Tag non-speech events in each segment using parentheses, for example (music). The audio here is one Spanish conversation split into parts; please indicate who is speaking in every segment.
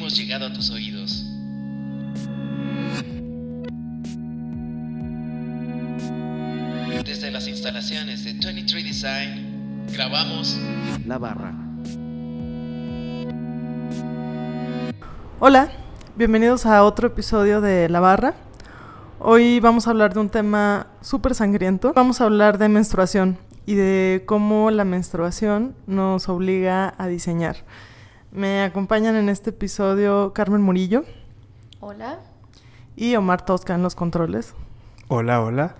Speaker 1: hemos llegado a tus oídos. Desde las instalaciones de 23 Design, grabamos
Speaker 2: La Barra.
Speaker 3: Hola, bienvenidos a otro episodio de La Barra. Hoy vamos a hablar de un tema súper sangriento. Vamos a hablar de menstruación y de cómo la menstruación nos obliga a diseñar. Me acompañan en este episodio Carmen Murillo
Speaker 4: Hola.
Speaker 3: y Omar Tosca en los controles.
Speaker 5: Hola, hola.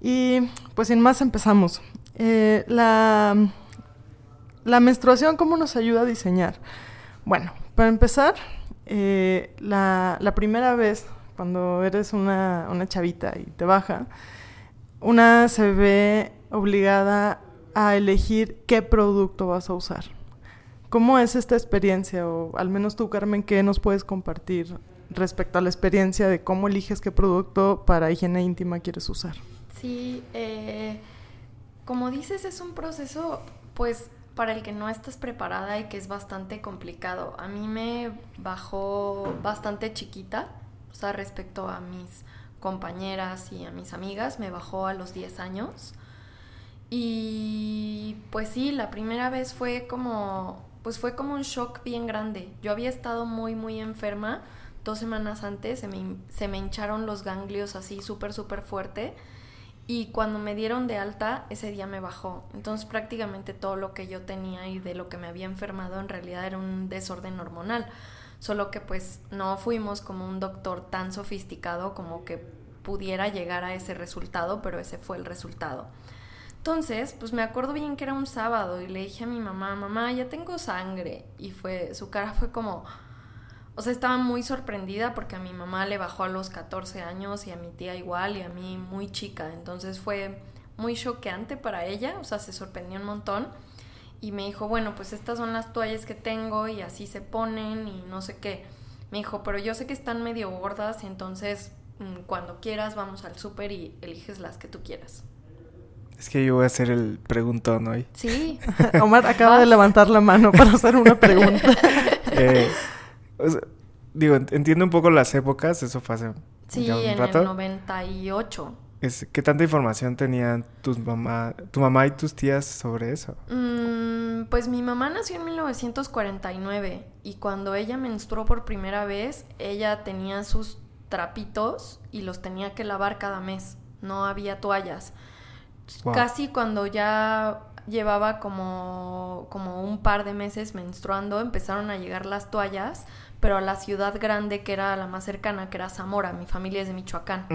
Speaker 3: Y pues sin más empezamos. Eh, la, la menstruación, ¿cómo nos ayuda a diseñar? Bueno, para empezar, eh, la, la primera vez cuando eres una, una chavita y te baja, una se ve obligada a elegir qué producto vas a usar. ¿Cómo es esta experiencia? O al menos tú, Carmen, ¿qué nos puedes compartir respecto a la experiencia de cómo eliges qué producto para higiene íntima quieres usar?
Speaker 4: Sí, eh, como dices, es un proceso, pues, para el que no estás preparada y que es bastante complicado. A mí me bajó bastante chiquita, o sea, respecto a mis compañeras y a mis amigas, me bajó a los 10 años. Y pues sí, la primera vez fue como, pues fue como un shock bien grande. Yo había estado muy, muy enferma. Dos semanas antes se me, se me hincharon los ganglios así súper, súper fuerte. Y cuando me dieron de alta, ese día me bajó. Entonces prácticamente todo lo que yo tenía y de lo que me había enfermado en realidad era un desorden hormonal. Solo que pues no fuimos como un doctor tan sofisticado como que pudiera llegar a ese resultado, pero ese fue el resultado. Entonces, pues me acuerdo bien que era un sábado y le dije a mi mamá, mamá, ya tengo sangre. Y fue, su cara fue como, o sea, estaba muy sorprendida porque a mi mamá le bajó a los 14 años y a mi tía igual y a mí muy chica. Entonces fue muy choqueante para ella, o sea, se sorprendió un montón. Y me dijo, bueno, pues estas son las toallas que tengo y así se ponen y no sé qué. Me dijo, pero yo sé que están medio gordas, entonces mm, cuando quieras vamos al súper y eliges las que tú quieras.
Speaker 5: Es que yo voy a hacer el preguntón hoy.
Speaker 4: Sí. (laughs)
Speaker 3: Omar acaba de levantar la mano para hacer una pregunta. (laughs)
Speaker 5: Eh, o sea, digo, ent- entiendo un poco las épocas, eso fue hace
Speaker 4: Sí,
Speaker 5: ya un
Speaker 4: en
Speaker 5: rato.
Speaker 4: el 98.
Speaker 5: Es- ¿Qué tanta información tenían tus mamá, tu mamá y tus tías sobre eso?
Speaker 4: Mm, pues mi mamá nació en 1949 y cuando ella menstruó por primera vez, ella tenía sus trapitos y los tenía que lavar cada mes. No había toallas.
Speaker 5: Wow.
Speaker 4: Casi cuando ya llevaba como, como un par de meses menstruando, empezaron a llegar las toallas, pero a la ciudad grande que era la más cercana, que era Zamora, mi familia es de Michoacán.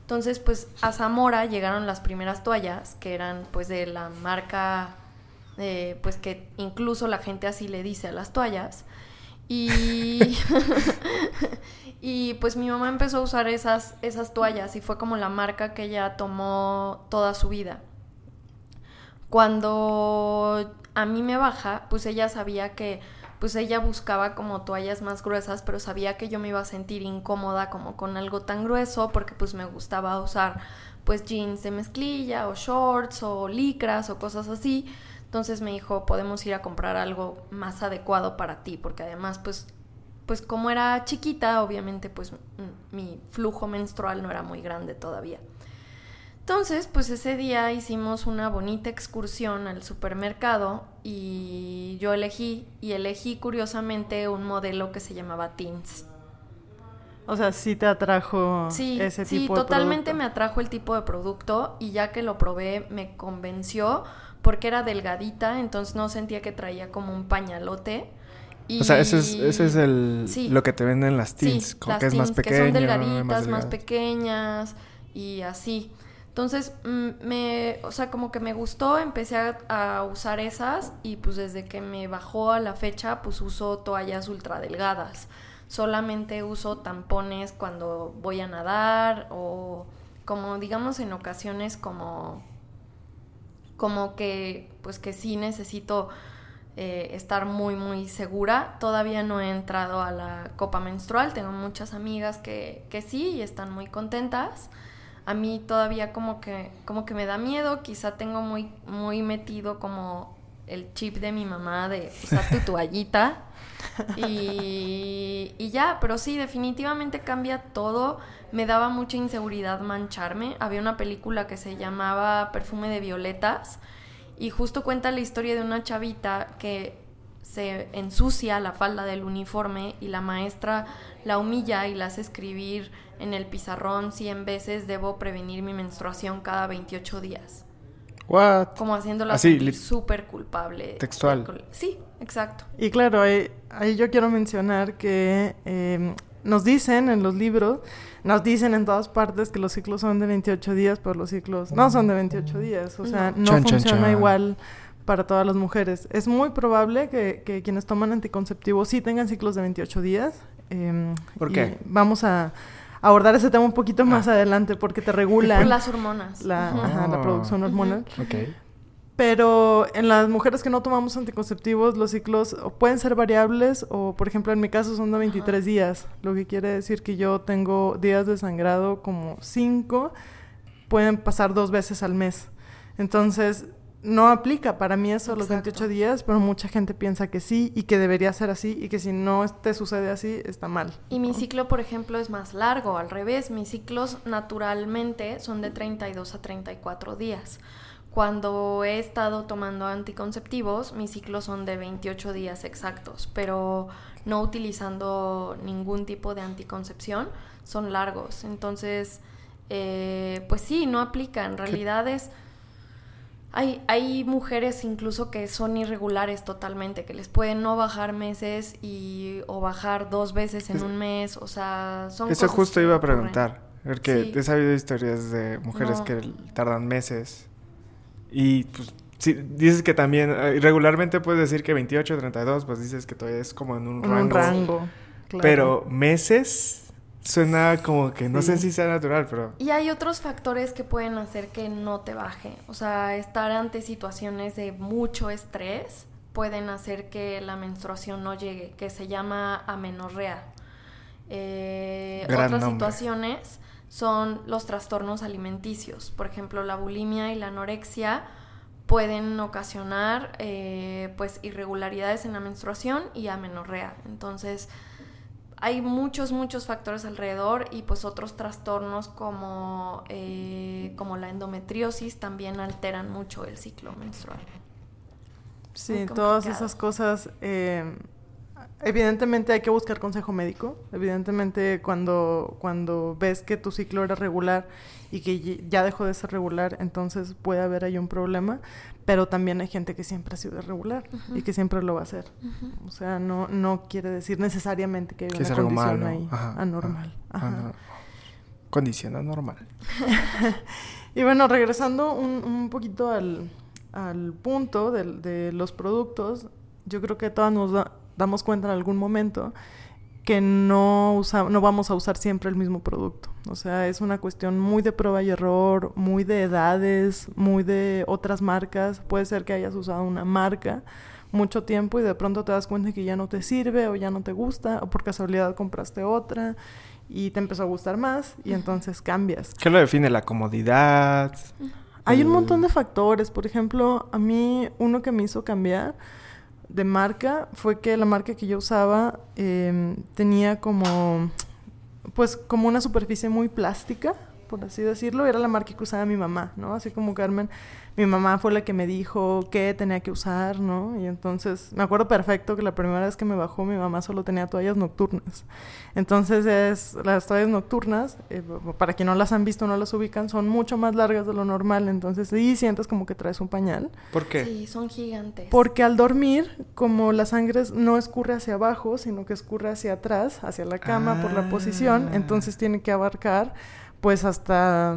Speaker 4: Entonces, pues a Zamora llegaron las primeras toallas, que eran pues de la marca, eh, pues que incluso la gente así le dice a las toallas. Y, (laughs) (laughs) y pues mi mamá empezó a usar esas, esas toallas y fue como la marca que ella tomó toda su vida. Cuando a mí me baja, pues ella sabía que, pues ella buscaba como toallas más gruesas, pero sabía que yo me iba a sentir incómoda como con algo tan grueso, porque pues me gustaba usar pues jeans de mezclilla o shorts o licras o cosas así. Entonces me dijo, podemos ir a comprar algo más adecuado para ti, porque además pues pues como era chiquita, obviamente pues mi flujo menstrual no era muy grande todavía. Entonces, pues ese día hicimos una bonita excursión al supermercado y yo elegí, y elegí curiosamente un modelo que se llamaba Teens.
Speaker 3: O sea, sí te atrajo
Speaker 4: Sí,
Speaker 3: ese
Speaker 4: sí,
Speaker 3: tipo de
Speaker 4: totalmente
Speaker 3: producto.
Speaker 4: me atrajo el tipo de producto y ya que lo probé me convenció porque era delgadita, entonces no sentía que traía como un pañalote. Y...
Speaker 5: O sea, ese es, ese es el,
Speaker 4: Sí.
Speaker 5: lo que te venden las teens,
Speaker 4: Sí,
Speaker 5: como
Speaker 4: las
Speaker 5: que es más pequeño,
Speaker 4: que son delgaditas, más, pequeñas y así. Entonces, mm, me, o sea, como que me gustó, empecé a, a usar esas y pues desde que me bajó a la fecha, pues uso toallas ultra delgadas. Solamente uso tampones cuando voy a nadar o como digamos en ocasiones como como que pues que sí necesito eh, estar muy muy segura. Todavía no he entrado a la copa menstrual, tengo muchas amigas que, que sí y están muy contentas. A mí todavía como que, como que me da miedo, quizá tengo muy, muy metido como el chip de mi mamá de usar tu toallita. Y, y ya, pero sí, definitivamente cambia todo. Me daba mucha inseguridad mancharme. Había una película que se llamaba Perfume de Violetas y justo cuenta la historia de una chavita que se ensucia la falda del uniforme y la maestra la humilla y la hace escribir en el pizarrón 100 veces debo prevenir mi menstruación cada 28 días.
Speaker 5: What?
Speaker 4: Como haciéndola súper culpable.
Speaker 5: Textual.
Speaker 4: Sí, exacto.
Speaker 3: Y claro, ahí, ahí yo quiero mencionar que eh, nos dicen en los libros, nos dicen en todas partes que los ciclos son de 28 días, pero los ciclos no son de 28 días. O sea, no
Speaker 5: Chan,
Speaker 3: funciona
Speaker 5: chan.
Speaker 3: igual para todas las mujeres. Es muy probable que, que quienes toman anticonceptivos sí tengan ciclos de 28 días. eh,
Speaker 5: ¿Por qué?
Speaker 3: Vamos a abordar ese tema un poquito más
Speaker 5: Ah.
Speaker 3: adelante porque te
Speaker 4: Por
Speaker 3: regulan
Speaker 4: las hormonas.
Speaker 3: la, ajá, la producción hormonal.
Speaker 5: Ok.
Speaker 3: Pero en las mujeres que no tomamos anticonceptivos, los ciclos pueden ser variables o, por ejemplo, en mi caso son de 23 días, lo que quiere decir que yo tengo días de sangrado como 5, pueden pasar dos veces al mes. Entonces, no aplica para mí eso los
Speaker 4: Exacto.
Speaker 3: 28 días, pero mucha gente piensa que sí y que debería ser así y que si no te sucede así, está mal.
Speaker 4: Y mi ciclo, por ejemplo, es más largo, al revés. Mis ciclos naturalmente son de 32 a 34 días. Cuando he estado tomando anticonceptivos, mis ciclos son de 28 días exactos, pero no utilizando ningún tipo de anticoncepción, son largos. Entonces, eh, pues sí, no aplica. En realidad es... Hay, hay mujeres incluso que son irregulares totalmente, que les pueden no bajar meses y o bajar dos veces en
Speaker 5: Es-
Speaker 4: un mes, o sea, son
Speaker 5: Eso
Speaker 4: cosas
Speaker 5: justo
Speaker 4: que
Speaker 5: iba a
Speaker 4: ocurren.
Speaker 5: preguntar. Porque
Speaker 4: Sí.
Speaker 5: he sabido historias de mujeres
Speaker 4: No.
Speaker 5: que tardan meses. Y pues sí, dices que también, eh, regularmente puedes decir que 28, 32, pues dices que todavía es como en un
Speaker 3: En
Speaker 5: rango.
Speaker 3: un rango. claro.
Speaker 5: Pero meses suena como que no sé si sea natural, pero
Speaker 4: Y hay otros factores que pueden hacer que no te baje. O sea, estar ante situaciones de mucho estrés pueden hacer que la menstruación no llegue, que se llama amenorrea. Eh,
Speaker 5: Gran
Speaker 4: otras
Speaker 5: nombre.
Speaker 4: situaciones son los trastornos alimenticios. Por ejemplo, la bulimia y la anorexia pueden ocasionar eh, pues irregularidades en la menstruación y amenorrea. Entonces, hay muchos, muchos factores alrededor y pues otros trastornos como, eh, como la endometriosis también alteran mucho el ciclo menstrual.
Speaker 3: Sí, todas esas cosas. eh, evidentemente hay que buscar consejo médico. Evidentemente cuando, cuando ves que tu ciclo era regular y que ya dejó de ser regular, entonces puede haber ahí un problema. Pero también hay gente que siempre ha sido irregular y que siempre lo va a hacer. O sea, no, no quiere decir necesariamente que hay
Speaker 5: que
Speaker 3: una
Speaker 5: es algo
Speaker 3: condición
Speaker 5: malo.
Speaker 3: ahí
Speaker 5: Ajá,
Speaker 3: anormal.
Speaker 5: ajá,
Speaker 3: Ajá.
Speaker 5: anor- Condición anormal. (laughs)
Speaker 3: Y bueno, regresando un, un poquito al, al punto del- de, los productos, yo creo que todas nos da- damos cuenta en algún momento que no, usa- no vamos a usar siempre el mismo producto. O sea, es una cuestión muy de prueba y error, muy de edades, muy de otras marcas. Puede ser que hayas usado una marca mucho tiempo y de pronto te das cuenta que ya no te sirve o ya no te gusta o por casualidad compraste otra y te empezó a gustar más y entonces cambias.
Speaker 5: ¿Qué lo define? La comodidad.
Speaker 3: Hay un montón de factores. Por ejemplo, a mí uno que me hizo cambiar de marca fue que la marca que yo usaba eh, tenía como, pues, como una superficie muy plástica, por así decirlo. Era la marca que usaba mi mamá, ¿no? Así como Carmen, mi mamá fue la que me dijo qué tenía que usar, ¿no? Y entonces me acuerdo perfecto que la primera vez que me bajó mi mamá solo tenía toallas nocturnas. Entonces es las toallas nocturnas, eh, para quien no las han visto, no las ubican, son mucho más largas de lo normal. Entonces sí sientes como que traes un pañal.
Speaker 5: ¿Por qué?
Speaker 4: Sí, son gigantes.
Speaker 3: Porque al dormir, como la sangre no escurre hacia abajo, sino que escurre hacia atrás, hacia la cama por la posición,
Speaker 5: Ah.
Speaker 3: entonces tiene que abarcar pues hasta...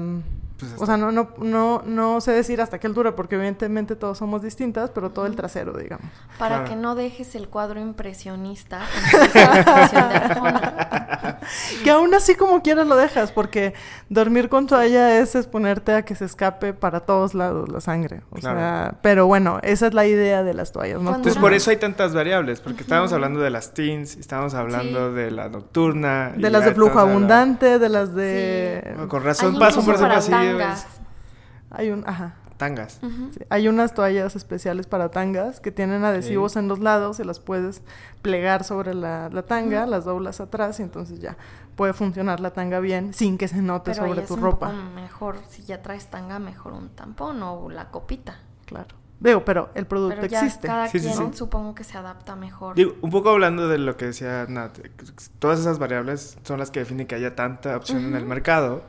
Speaker 5: Pues
Speaker 3: O sea, no, no, no, no sé decir hasta qué altura, porque evidentemente todos somos distintas, pero todo el trasero, digamos.
Speaker 4: Para
Speaker 5: Claro.
Speaker 4: que no dejes el cuadro impresionista (laughs) en. (laughs)
Speaker 3: Que aún así como quieras lo dejas, porque dormir con toalla es exponerte a que se escape para todos lados la sangre. O
Speaker 5: Claro.
Speaker 3: sea, pero bueno, esa es la idea de las toallas, ¿no?
Speaker 5: Entonces por eso hay tantas variables, porque estábamos hablando de las teens, estábamos hablando
Speaker 4: Sí.
Speaker 5: de la nocturna.
Speaker 3: De las de flujo abundante, de las de...
Speaker 5: Bueno, con razón paso por ese
Speaker 4: tangas.
Speaker 5: es-
Speaker 3: Hay un... Ajá.
Speaker 5: tangas.
Speaker 3: Sí, Hay unas toallas especiales para tangas que tienen adhesivos en los lados y las puedes plegar sobre la, la tanga, las doblas atrás y entonces ya puede funcionar la tanga bien sin que se note
Speaker 4: Pero ahí
Speaker 3: sobre
Speaker 4: es
Speaker 3: tu
Speaker 4: un
Speaker 3: ropa.
Speaker 4: poco mejor, si ya traes tanga, mejor un tampón o la copita.
Speaker 3: Claro. Digo, pero el producto
Speaker 4: Pero ya
Speaker 3: existe.
Speaker 4: cada
Speaker 5: Sí,
Speaker 4: quien
Speaker 5: sí.
Speaker 4: supongo que se adapta mejor.
Speaker 5: Digo, un poco hablando de lo que decía Nat, todas esas variables son las que definen que haya tanta opción en el mercado.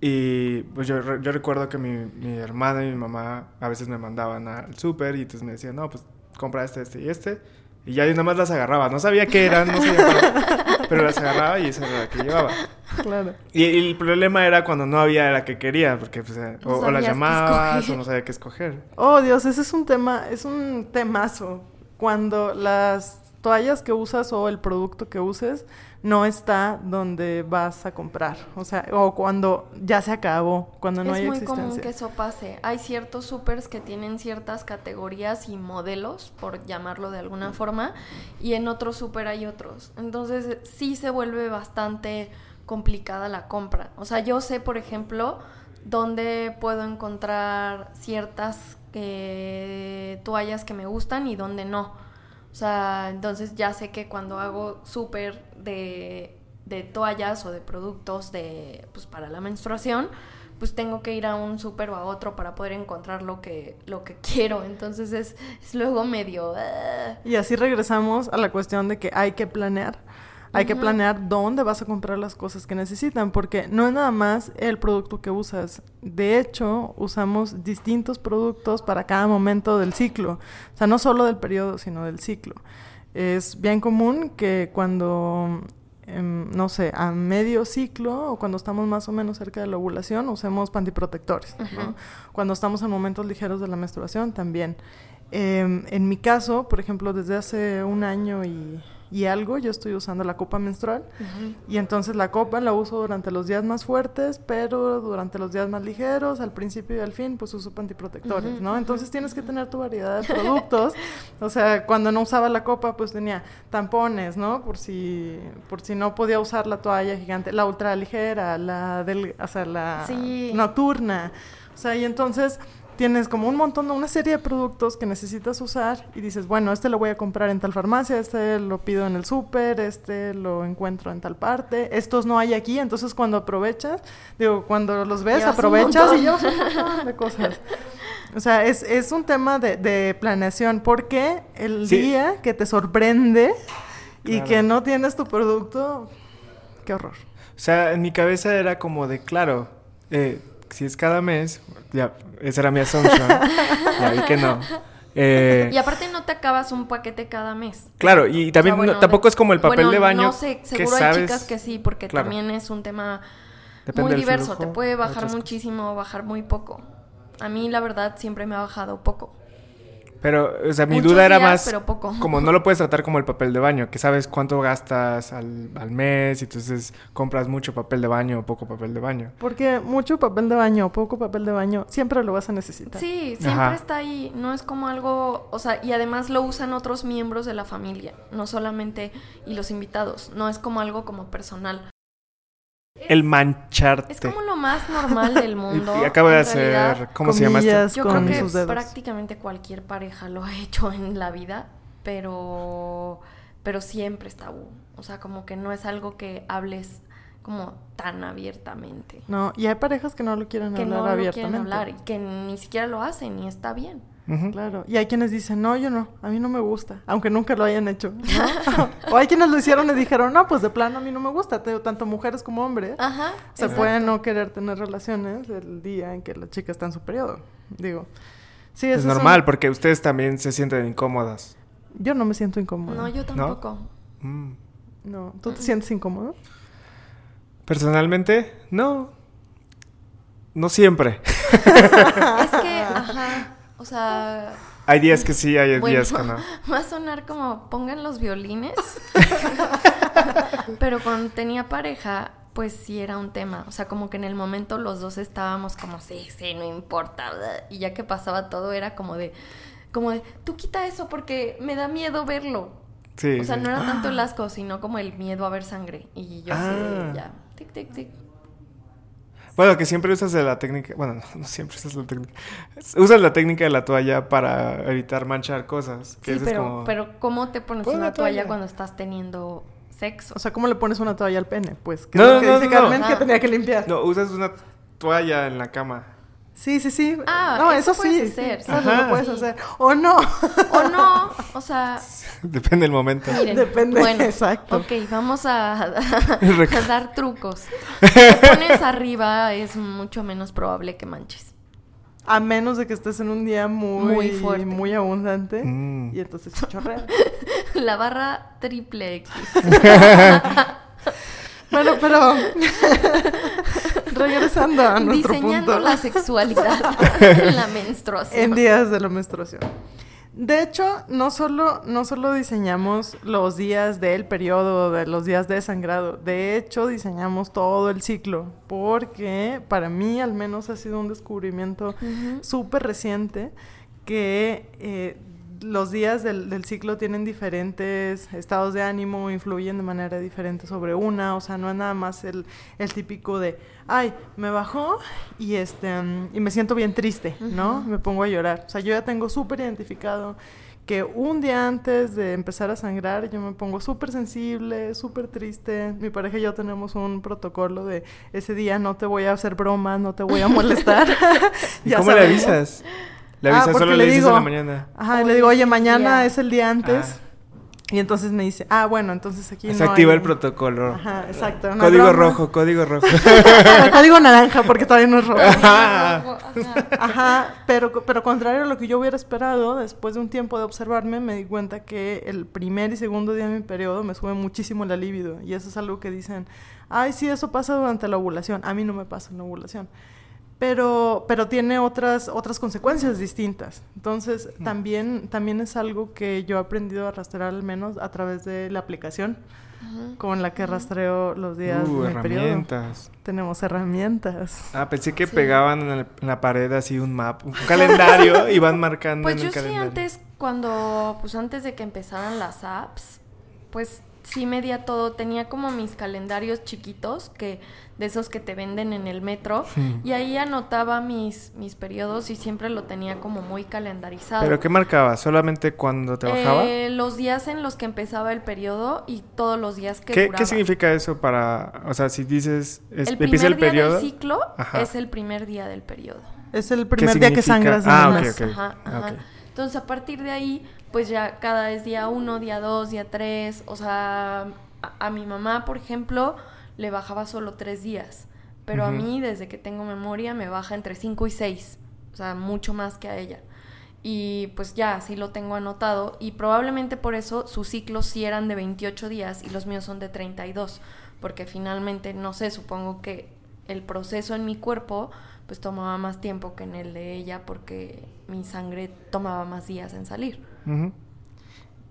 Speaker 5: Y pues yo, yo recuerdo que mi, mi hermana y mi mamá a veces me mandaban al súper y entonces me decían, no, pues compra este, este y este. Y ya yo nada más las agarraba. No sabía qué eran, no sabía pero las agarraba y esa era la que llevaba.
Speaker 3: Claro.
Speaker 5: Y, y el problema era cuando no había la que quería, porque pues, eh,
Speaker 4: No
Speaker 5: o, o las llamabas o no sabía qué escoger.
Speaker 3: Oh, Dios, ese es un tema, es un temazo. Cuando las toallas que usas o el producto que uses no está donde vas a comprar. O sea, o cuando ya se acabó, cuando no
Speaker 4: es
Speaker 3: hay
Speaker 4: muy
Speaker 3: existencia.
Speaker 4: común que eso pase. Hay ciertos supers que tienen ciertas categorías y modelos, por llamarlo de alguna forma, y en otros super hay otros. Entonces sí se vuelve bastante complicada la compra. O sea, yo sé, por ejemplo, dónde puedo encontrar ciertas eh, toallas que me gustan y dónde no. O sea, entonces ya sé que cuando hago súper de, de toallas o de productos de, pues, para la menstruación, pues tengo que ir a un súper o a otro para poder encontrar lo que, lo que quiero. Entonces es, es luego medio... ah.
Speaker 3: Y así regresamos a la cuestión de que hay que planear. Hay que planear dónde vas a comprar las cosas que necesitan, porque no es nada más el producto que usas. De hecho, usamos distintos productos para cada momento del ciclo. O sea, no solo del periodo, sino del ciclo. Es bien común que cuando, em, no sé, a medio ciclo o cuando estamos más o menos cerca de la ovulación, usemos pantiprotectores. Cuando estamos en momentos ligeros de la menstruación, también. Em, en mi caso, por ejemplo, desde hace un año y, y algo, yo estoy usando la copa menstrual. Y entonces la copa la uso durante los días más fuertes, pero durante los días más ligeros, al principio y al fin, pues uso pantiprotectores,
Speaker 4: Ujú,
Speaker 3: ¿no? Entonces tienes que tener tu variedad de productos. (laughs) o sea, cuando no usaba la copa, pues tenía tampones, ¿no? Por si, por si no podía usar la toalla gigante, la ultra ligera, la del, o sea, la
Speaker 4: Sí.
Speaker 3: nocturna. O sea, y entonces tienes como un montón, una serie de productos que necesitas usar y dices, bueno, este lo voy a comprar en tal farmacia, este lo pido en el súper, este lo encuentro en tal parte, estos no hay aquí, entonces cuando aprovechas, digo, cuando los ves,
Speaker 4: Llevas
Speaker 3: aprovechas y (laughs) montón de cosas. O sea, es, es un tema de, de planeación, porque el
Speaker 5: Sí.
Speaker 3: día que te sorprende y
Speaker 5: Claro.
Speaker 3: que no tienes tu producto, qué horror.
Speaker 5: O sea, en mi cabeza era como de, claro, eh, si es cada mes, ya, esa era mi assumption, (laughs) ya vi que no. Eh,
Speaker 4: Y aparte no te acabas un paquete cada mes.
Speaker 5: claro, y también
Speaker 4: O sea, bueno,
Speaker 5: no- tampoco
Speaker 4: de-
Speaker 5: es como el papel
Speaker 4: bueno,
Speaker 5: de baño
Speaker 4: No sé,
Speaker 5: que
Speaker 4: seguro hay
Speaker 5: sabes...
Speaker 4: chicas que sí, porque
Speaker 5: Claro.
Speaker 4: también es un tema
Speaker 5: Depende
Speaker 4: muy diverso.
Speaker 5: flujo,
Speaker 4: te puede bajar muchísimo o bajar muy poco. A mí, la verdad, siempre me ha bajado poco.
Speaker 5: Pero, o sea, mi
Speaker 4: Muchos
Speaker 5: duda era
Speaker 4: días,
Speaker 5: más
Speaker 4: pero poco.
Speaker 5: como no lo puedes tratar como el papel de baño, que sabes cuánto gastas al, al mes y entonces compras mucho papel de baño o poco papel de baño.
Speaker 3: Porque mucho papel de baño o poco papel de baño siempre lo vas a necesitar.
Speaker 4: Sí, siempre
Speaker 5: Ajá.
Speaker 4: está ahí. No es como algo, o sea, y además lo usan otros miembros de la familia, no solamente y los invitados. No es como algo como personal.
Speaker 5: El mancharte.
Speaker 4: Es como lo más normal del (laughs) mundo.
Speaker 5: Y, y acabo de hacer. ¿cómo se llama esto?
Speaker 4: Yo
Speaker 3: con
Speaker 4: creo que
Speaker 3: sus dedos.
Speaker 4: prácticamente cualquier pareja lo ha (laughs) hecho en la vida, pero, pero siempre es tabú. O sea, como que no es algo que hables como tan abiertamente.
Speaker 3: No, y hay parejas que no lo quieren
Speaker 4: Que
Speaker 3: hablar
Speaker 4: no lo
Speaker 3: abiertamente.
Speaker 4: quieren hablar y que ni siquiera lo hacen y está bien.
Speaker 3: Claro, y hay quienes dicen, no, yo no, a mí no me gusta, aunque nunca lo hayan hecho, ¿no? (laughs) o hay quienes lo hicieron y dijeron, no, pues de plano a mí no me gusta, tanto mujeres como hombres.
Speaker 4: Ajá.
Speaker 3: Se
Speaker 4: exacto.
Speaker 3: pueden no querer tener relaciones el día en que la chica está en su periodo. Digo, sí,
Speaker 5: Es
Speaker 3: eso
Speaker 5: normal, porque ustedes también se sienten incómodas.
Speaker 3: Yo no me siento incómoda.
Speaker 4: No, yo tampoco.
Speaker 5: Mm.
Speaker 3: No, ¿tú te sientes incómodo?
Speaker 5: Personalmente, no. No siempre. (laughs)
Speaker 4: Es que, ajá. Sea,
Speaker 5: Hay días que sí, hay
Speaker 4: Bueno,
Speaker 5: días que no. (laughs)
Speaker 4: va a sonar como pongan los violines. (laughs) Pero cuando tenía pareja, pues sí era un tema. O sea, como que en el momento los dos estábamos como, sí, sí, no importa. Y ya que pasaba todo, era como de, como de, tú quita eso porque me da miedo verlo.
Speaker 5: Sí,
Speaker 4: o sea,
Speaker 5: sí.
Speaker 4: no era tanto el (gasps) asco, sino como el miedo a ver sangre. Y yo así de,
Speaker 5: Ah.
Speaker 4: ya, tic, tic, tic.
Speaker 5: Bueno, que siempre usas de la técnica. Bueno, no, no siempre usas la técnica. Usas la técnica de la toalla para evitar manchar cosas. Que
Speaker 4: Sí, pero,
Speaker 5: como-
Speaker 4: pero ¿cómo te pones
Speaker 5: Pon
Speaker 4: una toalla
Speaker 5: toalla.
Speaker 4: cuando estás teniendo sexo?
Speaker 3: O sea, ¿cómo le pones una toalla al pene? Pues, que
Speaker 5: No,
Speaker 3: es lo
Speaker 5: no,
Speaker 3: que
Speaker 5: no,
Speaker 3: dice
Speaker 5: no.
Speaker 3: Carmen que
Speaker 4: Ah.
Speaker 3: tenía que limpiar.
Speaker 5: No, usas una toalla en la cama.
Speaker 3: Sí, sí, sí.
Speaker 4: Ah,
Speaker 3: no,
Speaker 4: eso
Speaker 3: eso,
Speaker 4: puedes
Speaker 3: sí.
Speaker 4: hacer,
Speaker 3: sí,
Speaker 4: sí.
Speaker 3: eso
Speaker 5: Ajá.
Speaker 3: lo puedes
Speaker 4: Sí.
Speaker 3: hacer. O no.
Speaker 4: O no, o sea, (laughs)
Speaker 5: Depende del momento.
Speaker 4: miren,
Speaker 3: Depende,
Speaker 4: bueno,
Speaker 3: exacto.
Speaker 4: Ok, vamos a, (laughs) a dar trucos. Si te pones arriba es mucho menos probable que manches.
Speaker 3: A menos de que estés en un día muy,
Speaker 4: Muy fuerte.
Speaker 3: muy abundante.
Speaker 5: Mm.
Speaker 3: Y entonces se chorrea. (laughs)
Speaker 4: La barra triple X.
Speaker 3: bueno, pero. Regresando a nuestro
Speaker 4: Diseñando
Speaker 3: punto.
Speaker 4: la sexualidad (laughs) en la menstruación.
Speaker 3: En días de la menstruación. De hecho, no solo, no solo diseñamos los días del periodo, de los días de sangrado, de hecho diseñamos todo el ciclo, porque para mí al menos ha sido un descubrimiento súper reciente que eh, los días del, del ciclo tienen diferentes estados de ánimo, influyen de manera diferente sobre una, o sea, no es nada más el, el típico de, ay, me bajó y, este, mm, y me siento bien triste, ¿no? Me pongo a llorar. O sea, yo ya tengo súper identificado que un día antes de empezar a sangrar yo me pongo súper sensible, súper triste. Mi pareja y yo tenemos un protocolo de ese día no te voy a hacer bromas, no te voy a molestar. (laughs) (laughs)
Speaker 5: ¿Y
Speaker 3: Ya
Speaker 5: cómo le
Speaker 3: sabemos.
Speaker 5: avisas? Le
Speaker 3: Ah,
Speaker 5: avisas,
Speaker 3: porque
Speaker 5: solo
Speaker 3: le
Speaker 5: le dices
Speaker 3: digo-
Speaker 5: en la mañana.
Speaker 3: Ajá, le digo, oye, mañana
Speaker 4: día".
Speaker 3: es el día antes.
Speaker 5: Ah.
Speaker 3: Y entonces me dice, ah, bueno, entonces aquí
Speaker 5: Se
Speaker 3: no
Speaker 5: activa
Speaker 3: hay-
Speaker 5: el protocolo.
Speaker 3: Ajá, exacto. no
Speaker 5: Código
Speaker 3: broma.
Speaker 5: rojo, código rojo. (laughs)
Speaker 3: Código naranja, porque todavía no es rojo.
Speaker 5: Ajá.
Speaker 3: Ajá, pero, pero contrario a lo que yo hubiera esperado, después de un tiempo de observarme, me di cuenta que el primer y segundo día de mi periodo me sube muchísimo la libido. Y eso es algo que dicen, ay, sí, eso pasa durante la ovulación. A mí no me pasa en la ovulación. Pero, pero tiene otras, otras consecuencias distintas. Entonces, también, también es algo que yo he aprendido a rastrear al menos a través de la aplicación con la que rastreo los días
Speaker 5: Uh,
Speaker 3: de mi periodo.
Speaker 5: herramientas.
Speaker 3: Tenemos herramientas.
Speaker 5: Ah, pensé que
Speaker 4: Sí.
Speaker 5: pegaban en, el- en la pared así un mapa, un calendario (laughs) y van marcando
Speaker 4: Pues
Speaker 5: en
Speaker 4: yo
Speaker 5: el
Speaker 4: sí
Speaker 5: calendario.
Speaker 4: antes, cuando, pues antes de que empezaran las apps, pues sí medía todo. Tenía como mis calendarios chiquitos, que de esos que te venden en el metro, y ahí anotaba mis, mis periodos y siempre lo tenía como muy calendarizado.
Speaker 5: ¿Pero qué marcaba? ¿Solamente cuando te bajaba?
Speaker 4: Eh, los días en los que empezaba el periodo y todos los días que
Speaker 5: ¿Qué,
Speaker 4: duraba.
Speaker 5: ¿Qué significa eso para, o sea, si dices, es-
Speaker 4: el
Speaker 5: empieza
Speaker 4: primer
Speaker 5: el
Speaker 4: día
Speaker 5: periodo?
Speaker 4: del ciclo
Speaker 5: Ajá.
Speaker 4: es el primer día del periodo.
Speaker 3: Es el
Speaker 5: ¿Qué
Speaker 3: primer día que sangras
Speaker 5: Ah,
Speaker 3: el
Speaker 5: ok,
Speaker 3: mes.
Speaker 5: ok.
Speaker 4: Ajá, ajá.
Speaker 5: Ok.
Speaker 4: Entonces, a partir de ahí, pues ya cada es día uno, día dos, día tres. O sea, a, a mi mamá, por ejemplo, le bajaba solo tres días. Pero a mí, desde que tengo memoria, me baja entre cinco y seis. O sea, mucho más que a ella. Y pues ya, así lo tengo anotado. Y probablemente por eso sus ciclos sí eran de 28 días y los míos son de 32. Porque finalmente, no sé, supongo que el proceso en mi cuerpo pues tomaba más tiempo que en el de ella porque mi sangre tomaba más días en salir.
Speaker 5: Ujú.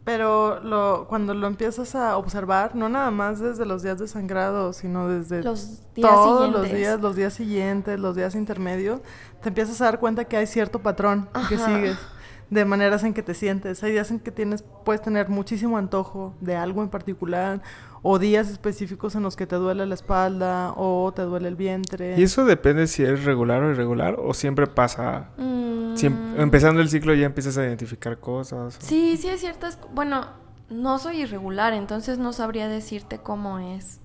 Speaker 3: Pero lo, cuando lo empiezas a observar, no nada más desde los días de sangrado, sino desde
Speaker 4: Los días
Speaker 3: todos los
Speaker 4: siguientes.
Speaker 3: días, los días siguientes, los días intermedios, te empiezas a dar cuenta que hay cierto patrón que sigues de maneras en que te sientes. Hay días en que tienes, puedes tener muchísimo antojo de algo en particular, o días específicos en los que te duele la espalda o te duele el vientre.
Speaker 5: ¿Y eso depende si es regular o irregular o siempre pasa?
Speaker 4: Mm,
Speaker 5: empezando el ciclo ya empiezas a identificar cosas. o-
Speaker 4: Sí, sí hay ciertas... Bueno, no soy irregular, entonces no sabría decirte cómo es.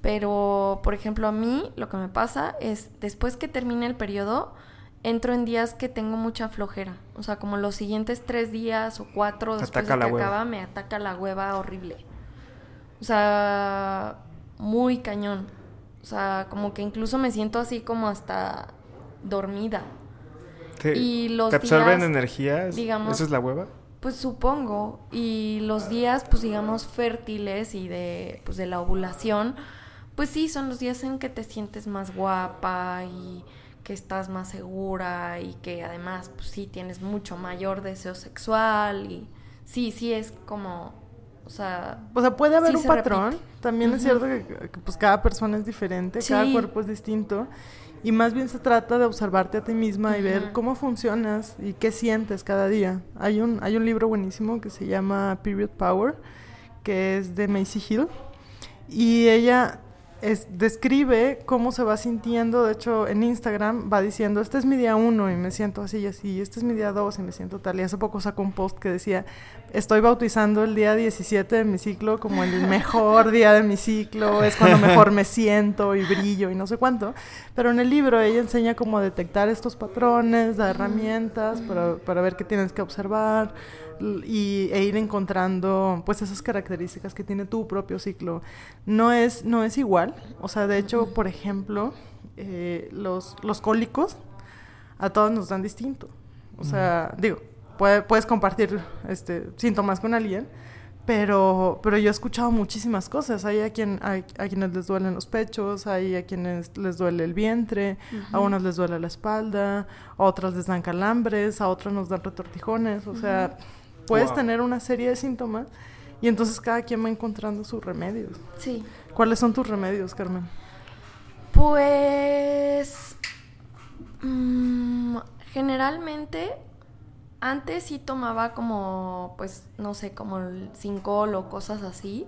Speaker 4: Pero, por ejemplo, a mí lo que me pasa es, después que termine el periodo, entro en días que tengo mucha flojera. O sea, como los siguientes tres días o cuatro después
Speaker 5: ataca
Speaker 4: de
Speaker 5: la
Speaker 4: que
Speaker 5: hueva.
Speaker 4: acaba, me ataca la hueva horrible. O sea, muy cañón. O sea, como que incluso me siento así como hasta dormida.
Speaker 5: ¿Te,
Speaker 4: y los
Speaker 5: ¿te absorben
Speaker 4: días,
Speaker 5: energías?
Speaker 4: digamos-
Speaker 5: ¿Eso es la hueva?
Speaker 4: Pues supongo. Y los días, pues digamos, fértiles y de, pues, de la ovulación, pues sí, son los días en que te sientes más guapa y que estás más segura y que además, pues sí, tienes mucho mayor deseo sexual y sí, sí es como, o sea,
Speaker 3: O sea, puede haber
Speaker 4: Sí
Speaker 3: un patrón.
Speaker 4: repite.
Speaker 3: También es cierto que, que, pues cada persona es diferente, cada
Speaker 4: Sí.
Speaker 3: cuerpo es distinto. Y más bien se trata de observarte a ti misma y ver cómo funcionas y qué sientes cada día. Hay un, hay un libro buenísimo que se llama Period Power, que es de Macy Hill. Y ella es, describe cómo se va sintiendo. De hecho, en Instagram va diciendo, este es mi día uno y me siento así y así, este es mi día dos y me siento tal. Y hace poco sacó un post que decía, estoy bautizando el día 17 de mi ciclo como el mejor día de mi ciclo, es cuando mejor me siento y brillo y no sé cuánto. Pero en el libro ella enseña cómo detectar estos patrones, da herramientas para, para ver qué tienes que observar y, e ir encontrando pues esas características que tiene tu propio ciclo. No es, no es igual, o sea, de hecho, por ejemplo, eh, los, los cólicos a todos nos dan distinto. O sea, digo, puedes compartir este, síntomas con alguien, pero, pero yo he escuchado muchísimas cosas. Hay a, quien, hay, a quienes les duelen los pechos, hay a quienes les duele el vientre, a unos les duele la espalda, a otras les dan calambres, a otros nos dan retortijones. O sea, puedes tener una serie de síntomas y entonces cada quien va encontrando sus remedios.
Speaker 4: Sí.
Speaker 3: ¿Cuáles son tus remedios, Carmen?
Speaker 4: Pues mm, generalmente antes sí tomaba como, pues, no sé, como el cincol o cosas así.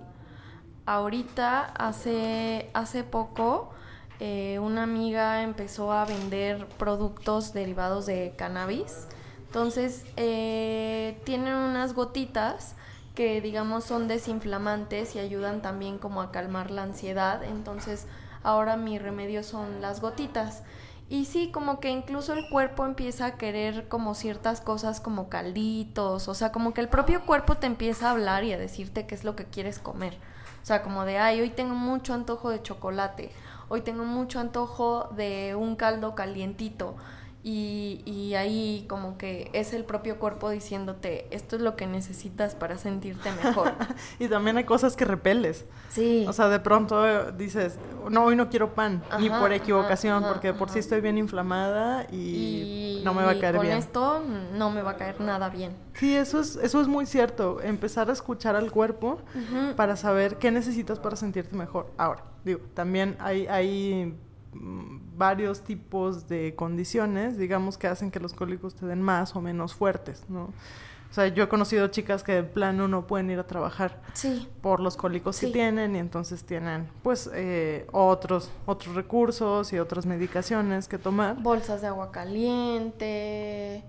Speaker 4: Ahorita, hace, hace poco, eh, una amiga empezó a vender productos derivados de cannabis. Entonces, eh, tienen unas gotitas que, digamos, son desinflamantes y ayudan también como a calmar la ansiedad. Entonces, ahora mi remedio son las gotitas. Y sí, como que incluso el cuerpo empieza a querer como ciertas cosas como calditos, o sea, como que el propio cuerpo te empieza a hablar y a decirte qué es lo que quieres comer. O sea, como de, ay, hoy tengo mucho antojo de chocolate, hoy tengo mucho antojo de un caldo calientito. Y, y, ahí como que es el propio cuerpo diciéndote, esto es lo que necesitas para sentirte mejor. (laughs)
Speaker 3: y también hay cosas que repeles.
Speaker 4: Sí.
Speaker 3: O sea, de pronto dices, no, hoy no quiero pan, ni por equivocación, porque por sí estoy bien inflamada y, no me va a caer
Speaker 4: con
Speaker 3: bien.
Speaker 4: esto no me va a caer nada bien.
Speaker 3: Sí, eso es, eso es muy cierto, empezar a escuchar al cuerpo para saber qué necesitas para sentirte mejor. Ahora, digo, también hay... hay Mm, varios tipos de condiciones, digamos, que hacen que los cólicos te den más o menos fuertes, ¿no? O sea, yo he conocido chicas que de plano no pueden ir a trabajar
Speaker 4: sí.
Speaker 3: por los cólicos que tienen y entonces tienen, pues, eh, otros, otros recursos y otras medicaciones que tomar.
Speaker 4: Bolsas de agua caliente.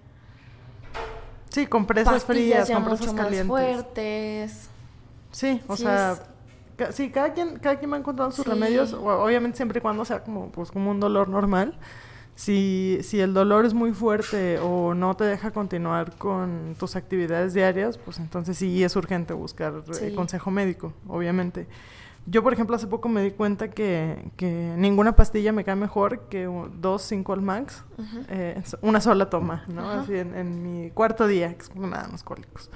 Speaker 3: Sí, compresas frías, compresas calientes.
Speaker 4: Más fuertes.
Speaker 3: Sí, o sea, sí, cada quien, cada quien va encontrando sus remedios, obviamente siempre y cuando sea como, pues, como un dolor normal. Si, si el dolor es muy fuerte o no te deja continuar con tus actividades diarias, pues entonces sí es urgente buscar eh, consejo médico, obviamente. Yo, por ejemplo, hace poco me di cuenta que, que ninguna pastilla me cae mejor que dos cinco al max, eh, una sola toma, ¿no? Así en, en, mi cuarto día, que es nada más cólicos.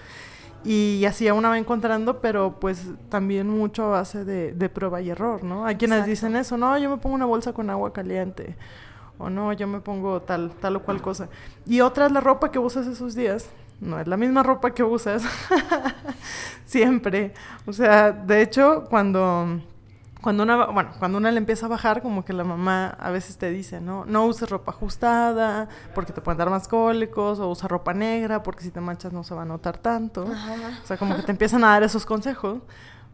Speaker 3: Y así aún va encontrando, pero pues también mucho a base de, de prueba y error, ¿no? Hay quienes dicen eso, no, yo me pongo una bolsa con agua caliente, o no, yo me pongo tal, tal o cual cosa. Y otra es la ropa que usas esos días, no es la misma ropa que usas (laughs) siempre. O sea, de hecho, cuando cuando una, bueno, cuando una le empieza a bajar, como que la mamá a veces te dice, ¿no? No uses ropa ajustada porque te pueden dar más cólicos, o usa ropa negra porque si te manchas no se va a notar tanto. O sea, como que te empiezan a dar esos consejos.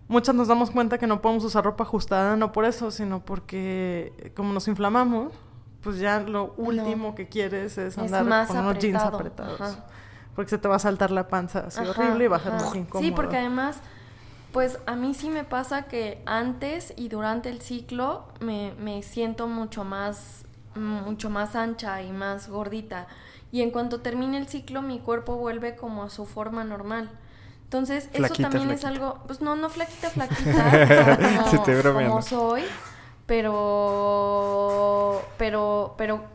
Speaker 3: Muchas nos damos cuenta que no podemos usar ropa ajustada, no por eso, sino porque como nos inflamamos, pues ya lo último que quieres es andar con unos jeans apretados. Porque se te va a saltar la panza así horrible y va a ser muy incómodo.
Speaker 4: Sí, porque además pues a mí sí me pasa que antes y durante el ciclo me, me siento mucho más, mucho más ancha y más gordita. Y en cuanto termine el ciclo, mi cuerpo vuelve como a su forma normal. Entonces, eso también es algo, pues no, no flaquita, (laughs) flaquita, como, como soy, pero, pero, pero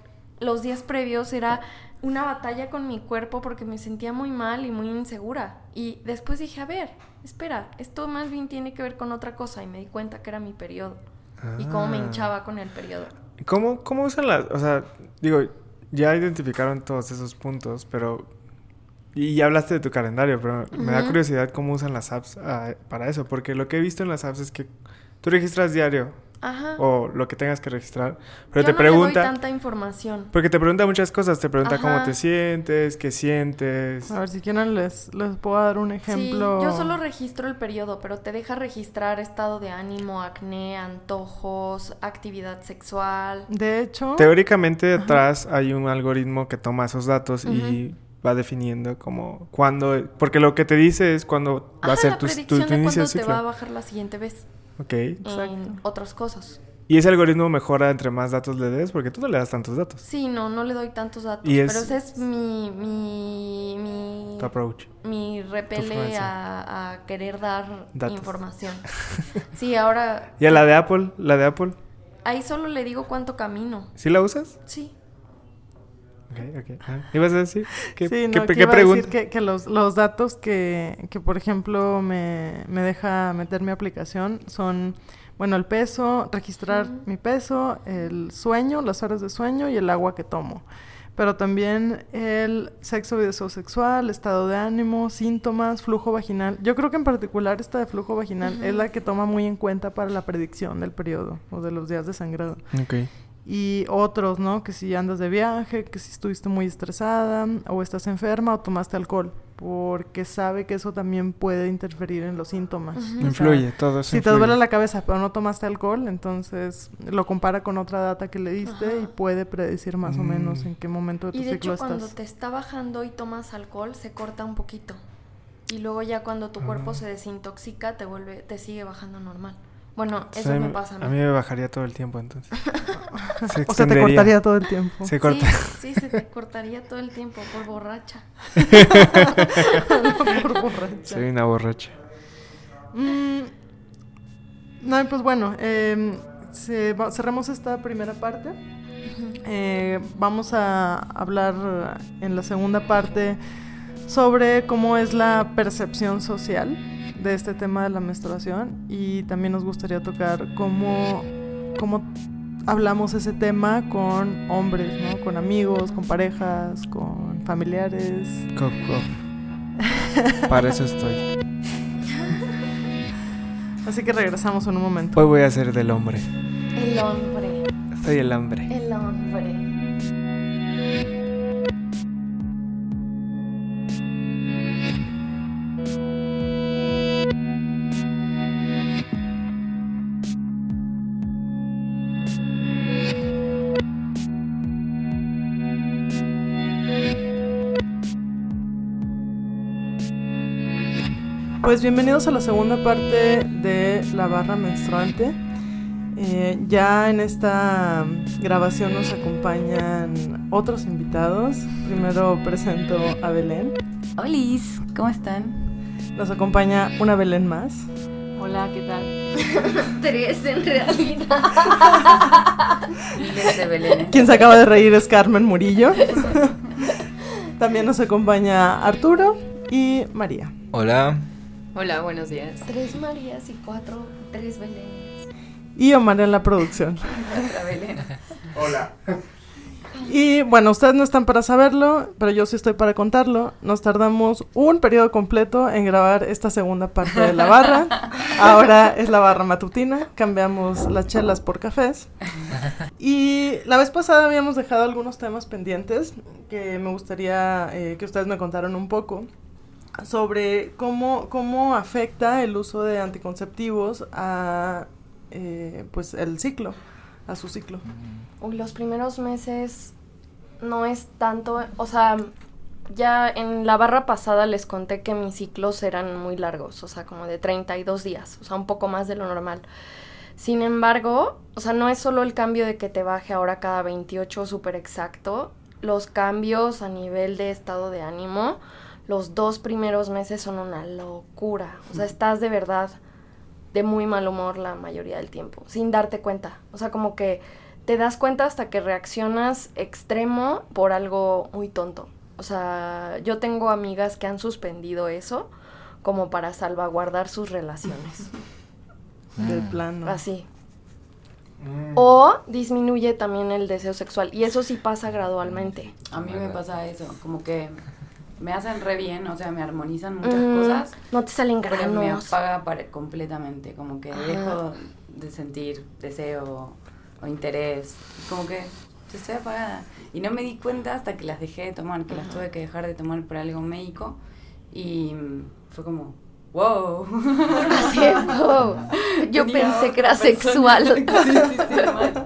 Speaker 4: los días previos era una batalla con mi cuerpo porque me sentía muy mal y muy insegura. Y después dije, a ver, espera, esto más bien tiene que ver con otra cosa y me di cuenta que era mi periodo y cómo me ah. hinchaba con el periodo.
Speaker 5: ¿Cómo, cómo usan las, o sea, digo, ya identificaron todos esos puntos, pero, y ya hablaste de tu calendario, pero me da curiosidad cómo usan las apps ah, para eso, porque lo que he visto en las apps es que tú registras diario
Speaker 4: Ajá.
Speaker 5: o lo que tengas que registrar. Pero
Speaker 4: Yo
Speaker 5: te
Speaker 4: no le doy
Speaker 5: pregunta,
Speaker 4: tanta información.
Speaker 5: porque te pregunta muchas cosas, te pregunta cómo te sientes, qué sientes.
Speaker 3: A ver, si quieren les, les puedo dar un ejemplo.
Speaker 4: Sí, yo solo registro el periodo, pero te deja registrar estado de ánimo, acné, antojos, actividad sexual.
Speaker 3: De hecho,
Speaker 5: Teóricamente detrás hay un algoritmo que toma esos datos y va definiendo como cuándo, porque lo que te dice es cuándo va a ser tu, tu, inicio
Speaker 4: cuándo
Speaker 5: de
Speaker 4: te va a bajar la siguiente vez
Speaker 5: Ok.
Speaker 3: Exacto.
Speaker 4: en otras cosas.
Speaker 5: Y ese algoritmo mejora entre más datos le des, porque tú no le das tantos datos.
Speaker 4: Sí, no, no le doy tantos datos,
Speaker 5: Y es-
Speaker 4: pero ese es mi mi mi,
Speaker 5: Tu approach.
Speaker 4: mi repele a querer dar
Speaker 5: Datos.
Speaker 4: información. (laughs) Sí, ahora
Speaker 5: ¿Y a la de Apple? ¿La de Apple?
Speaker 4: ahí solo le digo cuánto camino.
Speaker 5: ¿Sí la usas?
Speaker 4: Sí.
Speaker 5: Ok, ok. Ah, ¿Ibas a decir? ¿Qué,
Speaker 3: sí, no,
Speaker 5: qué-
Speaker 3: que
Speaker 5: qué
Speaker 3: iba a
Speaker 5: pregunta?
Speaker 3: decir que, que los, los datos que, que, por ejemplo, me, me deja meter mi aplicación son, bueno, el peso, registrar mi peso, el sueño, las horas de sueño y el agua que tomo. Pero también el sexo y deseo sexual, estado de ánimo, síntomas, flujo vaginal. Yo creo que en particular esta de flujo vaginal es la que toma muy en cuenta para la predicción del periodo o de los días de sangrado
Speaker 5: Ok.
Speaker 3: Y otros, ¿no? Que si andas de viaje, que si estuviste muy estresada o estás enferma o tomaste alcohol, porque sabe que eso también puede interferir en los síntomas.
Speaker 4: Ujú.
Speaker 3: O sea,
Speaker 5: Influye, todo eso
Speaker 3: si te duele la cabeza pero no tomaste alcohol, entonces lo compara con otra data que le diste
Speaker 4: Ajá.
Speaker 3: y puede predecir más o menos
Speaker 5: Mm.
Speaker 3: en qué momento de tu
Speaker 4: Y de
Speaker 3: ciclo
Speaker 4: hecho cuando
Speaker 3: estás.
Speaker 4: te está bajando y tomas alcohol se corta un poquito. Y luego ya cuando tu cuerpo
Speaker 5: Ah.
Speaker 4: se desintoxica te vuelve te sigue bajando normal. Bueno,
Speaker 5: O sea,
Speaker 4: eso
Speaker 5: a
Speaker 4: me
Speaker 5: mí-
Speaker 4: pasa a mí.
Speaker 5: A mí me bajaría todo el tiempo entonces. (laughs) Se
Speaker 3: O sea, te cortaría todo el tiempo.
Speaker 5: Se corta.
Speaker 4: Sí, sí, se te cortaría todo el tiempo por borracha. (laughs)
Speaker 3: Por borracha.
Speaker 5: Soy una borracha.
Speaker 3: Mm, no, pues bueno, em, se- va- cerramos esta primera parte. Eh, vamos a hablar en la segunda parte sobre cómo es la percepción social de este tema de la menstruación y también nos gustaría tocar cómo, cómo hablamos ese tema con hombres, ¿no? Con amigos, con parejas, con familiares.
Speaker 5: Cof, cof. Para eso estoy.
Speaker 3: Así que regresamos en un momento.
Speaker 5: Hoy voy a ser del hombre.
Speaker 4: El hombre,
Speaker 5: Soy el hambre.
Speaker 4: el hombre.
Speaker 3: Pues bienvenidos a la segunda parte de la barra menstruante. Eh, ya en esta grabación nos acompañan otros invitados. Primero presento a Belén.
Speaker 2: Holis, ¿cómo están?
Speaker 3: Nos acompaña una Belén más.
Speaker 2: Hola, ¿qué tal? (laughs)
Speaker 4: Tres en realidad. (laughs)
Speaker 2: Desde Belén.
Speaker 3: Quien se acaba de reír es Carmen Murillo. (laughs) También nos acompaña Arturo y María.
Speaker 1: Hola.
Speaker 2: Hola, buenos días.
Speaker 4: Tres Marías y cuatro, tres Belénes.
Speaker 3: Y Omar en la producción. (laughs)
Speaker 2: Otra Belén.
Speaker 5: Hola.
Speaker 3: Y bueno, ustedes no están para saberlo, pero yo sí estoy para contarlo. Nos tardamos un periodo completo en grabar esta segunda parte de la barra. (laughs) Ahora es la barra matutina, cambiamos las chelas por cafés. Y la vez pasada habíamos dejado algunos temas pendientes que me gustaría eh, que ustedes me contaran un poco sobre cómo, cómo afecta el uso de anticonceptivos a eh, pues el ciclo, a su ciclo.
Speaker 4: Uy, los primeros meses no es tanto, o sea, ya en la barra pasada les conté que mis ciclos eran muy largos, o sea, como de 32 días, o sea, un poco más de lo normal. Sin embargo, o sea, no es solo el cambio de que te baje ahora cada 28 súper exacto, los cambios a nivel de estado de ánimo, los dos primeros meses son una locura, o sea, estás de verdad de muy mal humor la mayoría del tiempo, sin darte cuenta, o sea, como que te das cuenta hasta que reaccionas extremo por algo muy tonto. O sea, yo tengo amigas que han suspendido eso como para salvaguardar sus relaciones. (laughs)
Speaker 3: De plano.
Speaker 4: Así. O disminuye también el deseo sexual. Y eso sí pasa gradualmente.
Speaker 2: A mí me pasa eso, como que me hacen re bien, o sea, me armonizan muchas
Speaker 4: Mm,
Speaker 2: cosas.
Speaker 4: No te salen
Speaker 2: Pero me
Speaker 4: granos.
Speaker 2: apaga para- completamente, como que dejo de sentir deseo o interés, como que estoy apagada. Y no me di cuenta hasta que las dejé de tomar, que las tuve que dejar de tomar por algo médico y fue como, wow. (laughs)
Speaker 4: Así, wow. Yo
Speaker 2: Tenía
Speaker 4: pensé que era
Speaker 2: persona.
Speaker 4: sexual. (laughs)
Speaker 2: sí, sí, sí, (laughs) mal.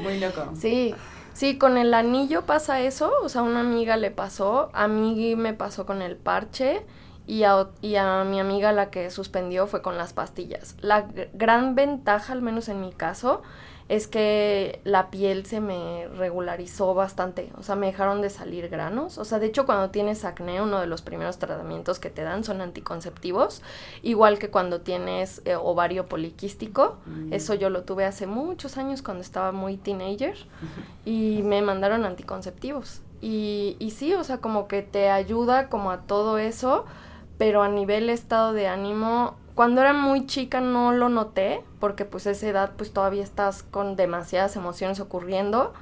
Speaker 2: Muy loco.
Speaker 4: Sí, sí, con el anillo pasa eso, o sea, a una amiga le pasó, a mí me pasó con el parche y a, y a mi amiga la que suspendió fue con las pastillas. La gr- gran ventaja, al menos en mi caso, es que la piel se me regularizó bastante, o sea, me dejaron de salir granos, o sea, de hecho cuando tienes acné, uno de los primeros tratamientos que te dan son anticonceptivos, igual que cuando tienes eh, ovario poliquístico,
Speaker 2: Mm.
Speaker 4: eso yo lo tuve hace muchos años cuando estaba muy teenager y me mandaron anticonceptivos. Y, y sí, o sea, como que te ayuda como a todo eso, pero a nivel estado de ánimo, cuando era muy chica no lo noté, porque pues a esa edad pues todavía estás con demasiadas emociones ocurriendo,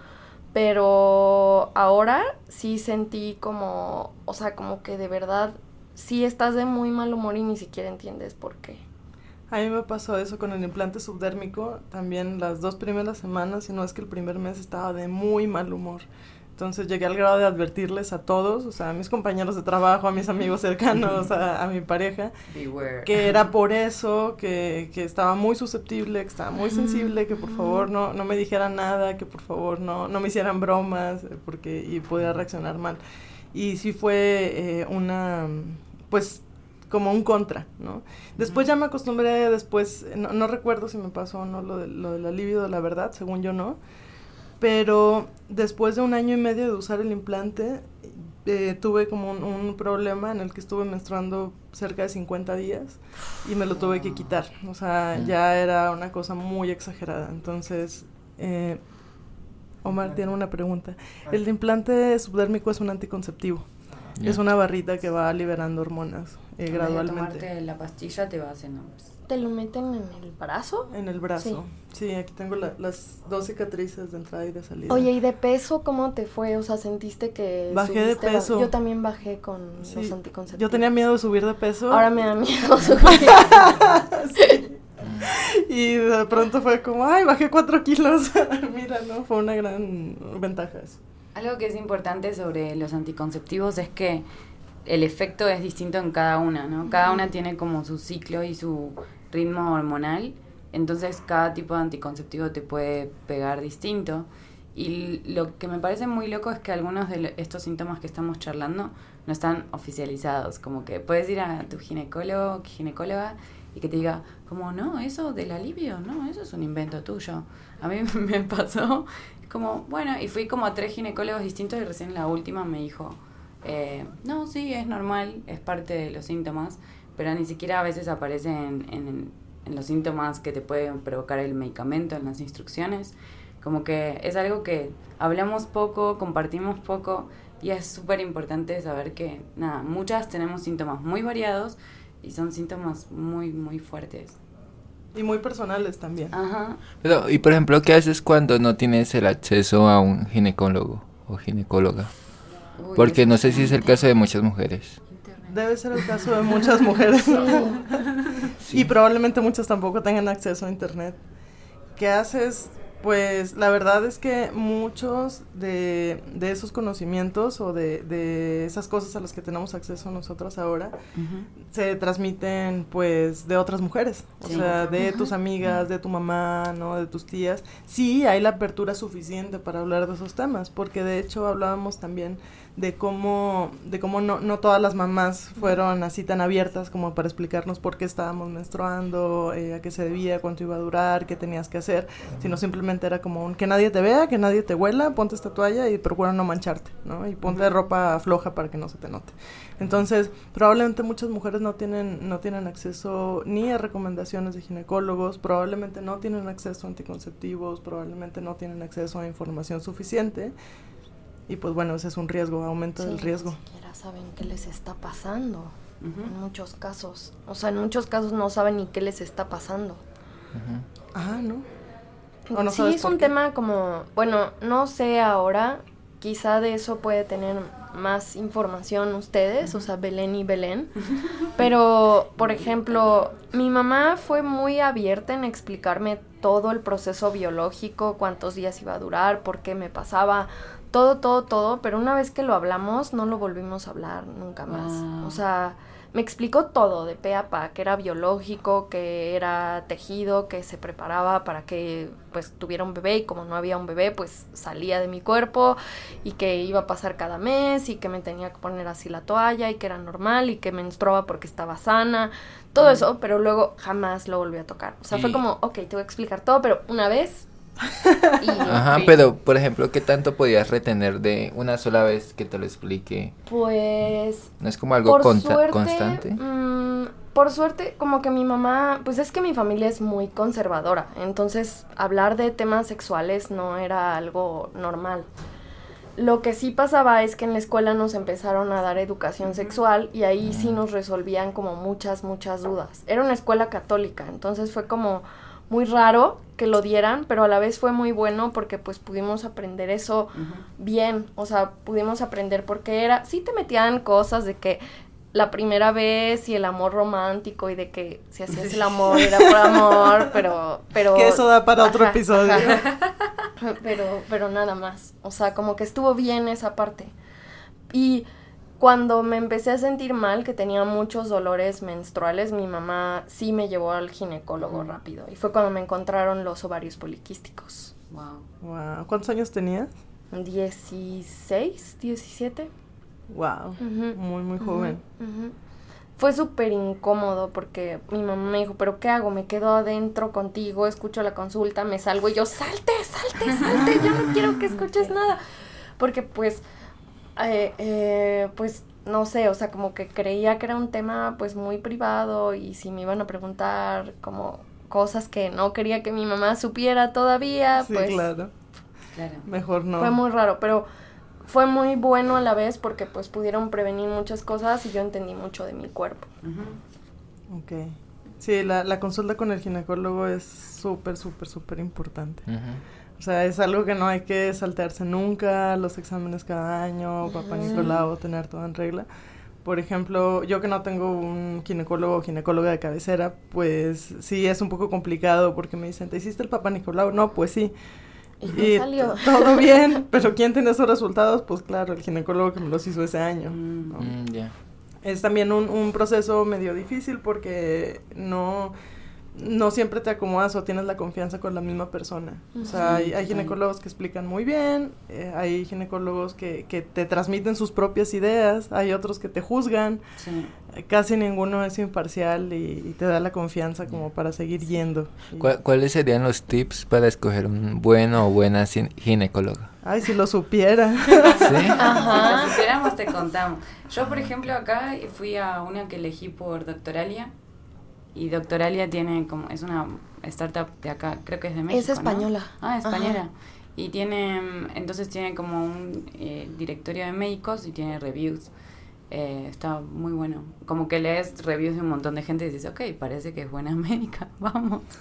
Speaker 4: pero ahora sí sentí como, o sea, como que de verdad sí estás de muy mal humor y ni siquiera entiendes por qué.
Speaker 3: A mí me pasó eso con el implante subdérmico, también las dos primeras semanas, si no es que el primer mes estaba de muy mal humor. Entonces llegué al grado de advertirles a todos, o sea, a mis compañeros de trabajo, a mis amigos cercanos, a, a mi pareja,
Speaker 2: Beware.
Speaker 3: que era por eso, que, que estaba muy susceptible, que estaba muy sensible, que por favor no, no me dijeran nada, que por favor no, no me hicieran bromas, eh, porque y podía reaccionar mal. Y sí fue eh, una, pues, como un contra, ¿no? Después ya me acostumbré, después, no, no recuerdo si me pasó o no lo, de, lo del alivio de la verdad, según yo no, pero después de un año y medio de usar el implante, eh, tuve como un, un problema en el que estuve menstruando cerca de 50 días y me lo tuve que quitar. O sea, ya era una cosa muy exagerada. Entonces, eh, Omar tiene una pregunta. El implante subdérmico es un anticonceptivo. Es una barrita que va liberando hormonas eh, gradualmente.
Speaker 2: tomarte la pastilla te va haciendo...
Speaker 4: ¿Te lo meten en el brazo?
Speaker 3: En el brazo. Sí, aquí tengo la- las dos cicatrices de entrada y de salida.
Speaker 4: Oye, ¿y de peso cómo te fue? O sea, ¿sentiste que
Speaker 3: Bajé de peso.
Speaker 4: Yo también bajé con
Speaker 3: Sí,
Speaker 4: los anticonceptivos.
Speaker 3: Yo tenía miedo de subir de peso.
Speaker 4: Ahora me da miedo (laughs) subir. (laughs)
Speaker 3: Y de pronto fue como, ay, bajé cuatro kilos. (laughs) Mira, ¿no? Fue una gran ventaja eso.
Speaker 2: Algo que es importante sobre los anticonceptivos es que el efecto es distinto en cada una, ¿no? Cada una tiene como su ciclo y su ritmo hormonal, entonces cada tipo de anticonceptivo te puede pegar distinto. Y lo que me parece muy loco es que algunos de estos síntomas que estamos charlando no están oficializados, como que puedes ir a tu ginecólogo, ginecóloga y que te diga, como, no, eso del alivio, no, eso es un invento tuyo. A mí (laughs) me pasó, como, bueno, y fui como a tres ginecólogos distintos y recién la última me dijo, eh, no, sí, es normal, es parte de los síntomas, pero ni siquiera a veces aparece en, en, en los síntomas que te pueden provocar el medicamento, en las instrucciones. Como que es algo que hablamos poco, compartimos poco y es súper importante saber que, nada, muchas tenemos síntomas muy variados y son síntomas muy, muy fuertes.
Speaker 3: Y muy personales también.
Speaker 2: Ajá.
Speaker 6: Pero, y por ejemplo, ¿qué haces cuando no tienes el acceso a un ginecólogo o ginecóloga?
Speaker 2: Uy,
Speaker 6: Porque no sé si es el caso de muchas mujeres.
Speaker 3: Debe ser el caso de muchas mujeres.
Speaker 6: Sí.
Speaker 3: Y probablemente muchas tampoco tengan acceso a internet. ¿Qué haces? Pues la verdad es que muchos de, de esos conocimientos o de, de esas cosas a las que tenemos acceso nosotros ahora
Speaker 2: Ujú.
Speaker 3: se transmiten pues de otras mujeres, o
Speaker 2: Sí.
Speaker 3: sea, de tus amigas, de tu mamá, ¿no? De tus tías. Sí, hay la apertura suficiente para hablar de esos temas, porque de hecho hablábamos también de cómo de cómo no, no todas las mamás fueron así tan abiertas como para explicarnos por qué estábamos menstruando, eh, a qué se debía, cuánto iba a durar, qué tenías que hacer, sino simplemente era como un que nadie te vea, que nadie te huela, ponte esta toalla y procura no mancharte, ¿no? Y ponte ropa floja para que no se te note. Entonces, probablemente muchas mujeres no tienen, no tienen acceso ni a recomendaciones de ginecólogos, probablemente no tienen acceso a anticonceptivos, probablemente no tienen acceso a información suficiente. Y pues bueno, ese es un riesgo, aumento
Speaker 4: Sí,
Speaker 3: del riesgo.
Speaker 4: Ni siquiera saben qué les está pasando. En muchos casos. O sea, en muchos casos no saben ni qué les está pasando.
Speaker 3: Ah, ¿no? ¿O no
Speaker 4: sí,
Speaker 3: sabes
Speaker 4: es un
Speaker 3: qué?
Speaker 4: tema como, bueno, no sé ahora, quizá de eso puede tener más información ustedes, o sea, Belén y Belén. Pero, por ejemplo, mi mamá fue muy abierta en explicarme todo el proceso biológico, cuántos días iba a durar, por qué me pasaba, todo, todo, todo, pero una vez que lo hablamos no lo volvimos a hablar nunca más.
Speaker 2: Wow.
Speaker 4: O sea, me explicó todo de pe a pa, que era biológico, que era tejido, que se preparaba para que pues tuviera un bebé y como no había un bebé pues salía de mi cuerpo y que iba a pasar cada mes y que me tenía que poner así la toalla y que era normal y que menstruaba porque estaba sana, todo eso, pero luego jamás lo volví a tocar. O sea, fue como, ok, te voy a explicar todo, pero una vez (laughs) y
Speaker 6: Ajá, pero por ejemplo, ¿qué tanto podías retener de una sola vez que te lo explique?
Speaker 4: pues
Speaker 6: ¿No es como algo
Speaker 4: por
Speaker 6: consta-
Speaker 4: suerte,
Speaker 6: constante?
Speaker 4: mm, por suerte, como que mi mamá, pues es que mi familia es muy conservadora, entonces hablar de temas sexuales no era algo normal. Lo que sí pasaba es que en la escuela nos empezaron a dar educación sexual y ahí sí nos resolvían como muchas, muchas dudas. Era una escuela católica, entonces fue como muy raro que lo dieran, pero a la vez fue muy bueno porque pues pudimos aprender eso bien, o sea, pudimos aprender por qué era, sí te metían cosas de que la primera vez y el amor romántico y de que si hacías el amor era por (laughs) amor, pero pero
Speaker 3: Que eso da para otro episodio.
Speaker 4: pero pero nada más, o sea, como que estuvo bien esa parte. Y cuando me empecé a sentir mal, que tenía muchos dolores menstruales, mi mamá sí me llevó al ginecólogo rápido. Y fue cuando me encontraron los ovarios poliquísticos.
Speaker 2: Wow.
Speaker 3: Wow. ¿Cuántos años tenías?
Speaker 4: 16, 17.
Speaker 3: Wow.
Speaker 4: Ujú.
Speaker 3: Muy, muy joven.
Speaker 4: Fue súper incómodo porque mi mamá me dijo, pero ¿qué hago? Me quedo adentro contigo, escucho la consulta, me salgo y yo, salte, salte, salte, yo no quiero que escuches nada. Porque pues, eh, eh, pues, no sé, o sea, como que creía que era un tema pues muy privado y si me iban a preguntar como cosas que no quería que mi mamá supiera todavía,
Speaker 3: Sí,
Speaker 4: pues
Speaker 3: claro.
Speaker 2: Claro.
Speaker 3: Mejor no.
Speaker 4: fue muy raro, pero fue muy bueno a la vez porque pues pudieron prevenir muchas cosas y yo entendí mucho de mi cuerpo.
Speaker 2: Ujú.
Speaker 3: Ok. Sí, la, la consulta con el ginecólogo es súper, súper, súper importante.
Speaker 6: Ujú.
Speaker 3: O sea, es algo que no hay que saltearse nunca, los exámenes cada año, papá
Speaker 4: Ujú.
Speaker 3: Nicolau, tener todo en regla. Por ejemplo, yo que no tengo un ginecólogo o ginecóloga de cabecera, pues sí es un poco complicado porque me dicen, ¿te hiciste el papá Nicolau? No, pues sí.
Speaker 4: Y me salió.
Speaker 3: todo (laughs) bien, pero ¿quién tiene esos resultados? Pues claro, el ginecólogo que me los hizo ese año.
Speaker 2: Mm.
Speaker 3: ¿no?
Speaker 6: Mm, ya.
Speaker 3: Es también un, un proceso medio difícil porque no, no siempre te acomodas o tienes la confianza con la misma persona. O sea, hay, hay ginecólogos que explican muy bien, eh, hay ginecólogos que, que te transmiten sus propias ideas, hay otros que te juzgan,
Speaker 2: Sí.
Speaker 3: eh, casi ninguno es imparcial y, y te da la confianza como para seguir yendo. Y-
Speaker 6: ¿Cuál- ¿Cuáles serían los tips para escoger un bueno o buena ginecóloga?
Speaker 3: Ay, si lo supiera. (laughs) (laughs)
Speaker 6: ¿Sí?
Speaker 4: Ajá.
Speaker 2: Si lo supiéramos, te contamos. Yo, por ejemplo, acá fui a una que elegí por Doctoralia. Y Doctoralia tiene como. Es una startup de acá, creo que es de México.
Speaker 4: Es
Speaker 2: ¿no?
Speaker 4: española.
Speaker 2: Ah, española.
Speaker 4: Ajá.
Speaker 2: Y tiene. Entonces tiene como un eh, directorio de médicos y tiene reviews. Eh, está muy bueno. Como que lees reviews de un montón de gente y dices, ok, parece que es buena (laughs) médica, vamos. (laughs)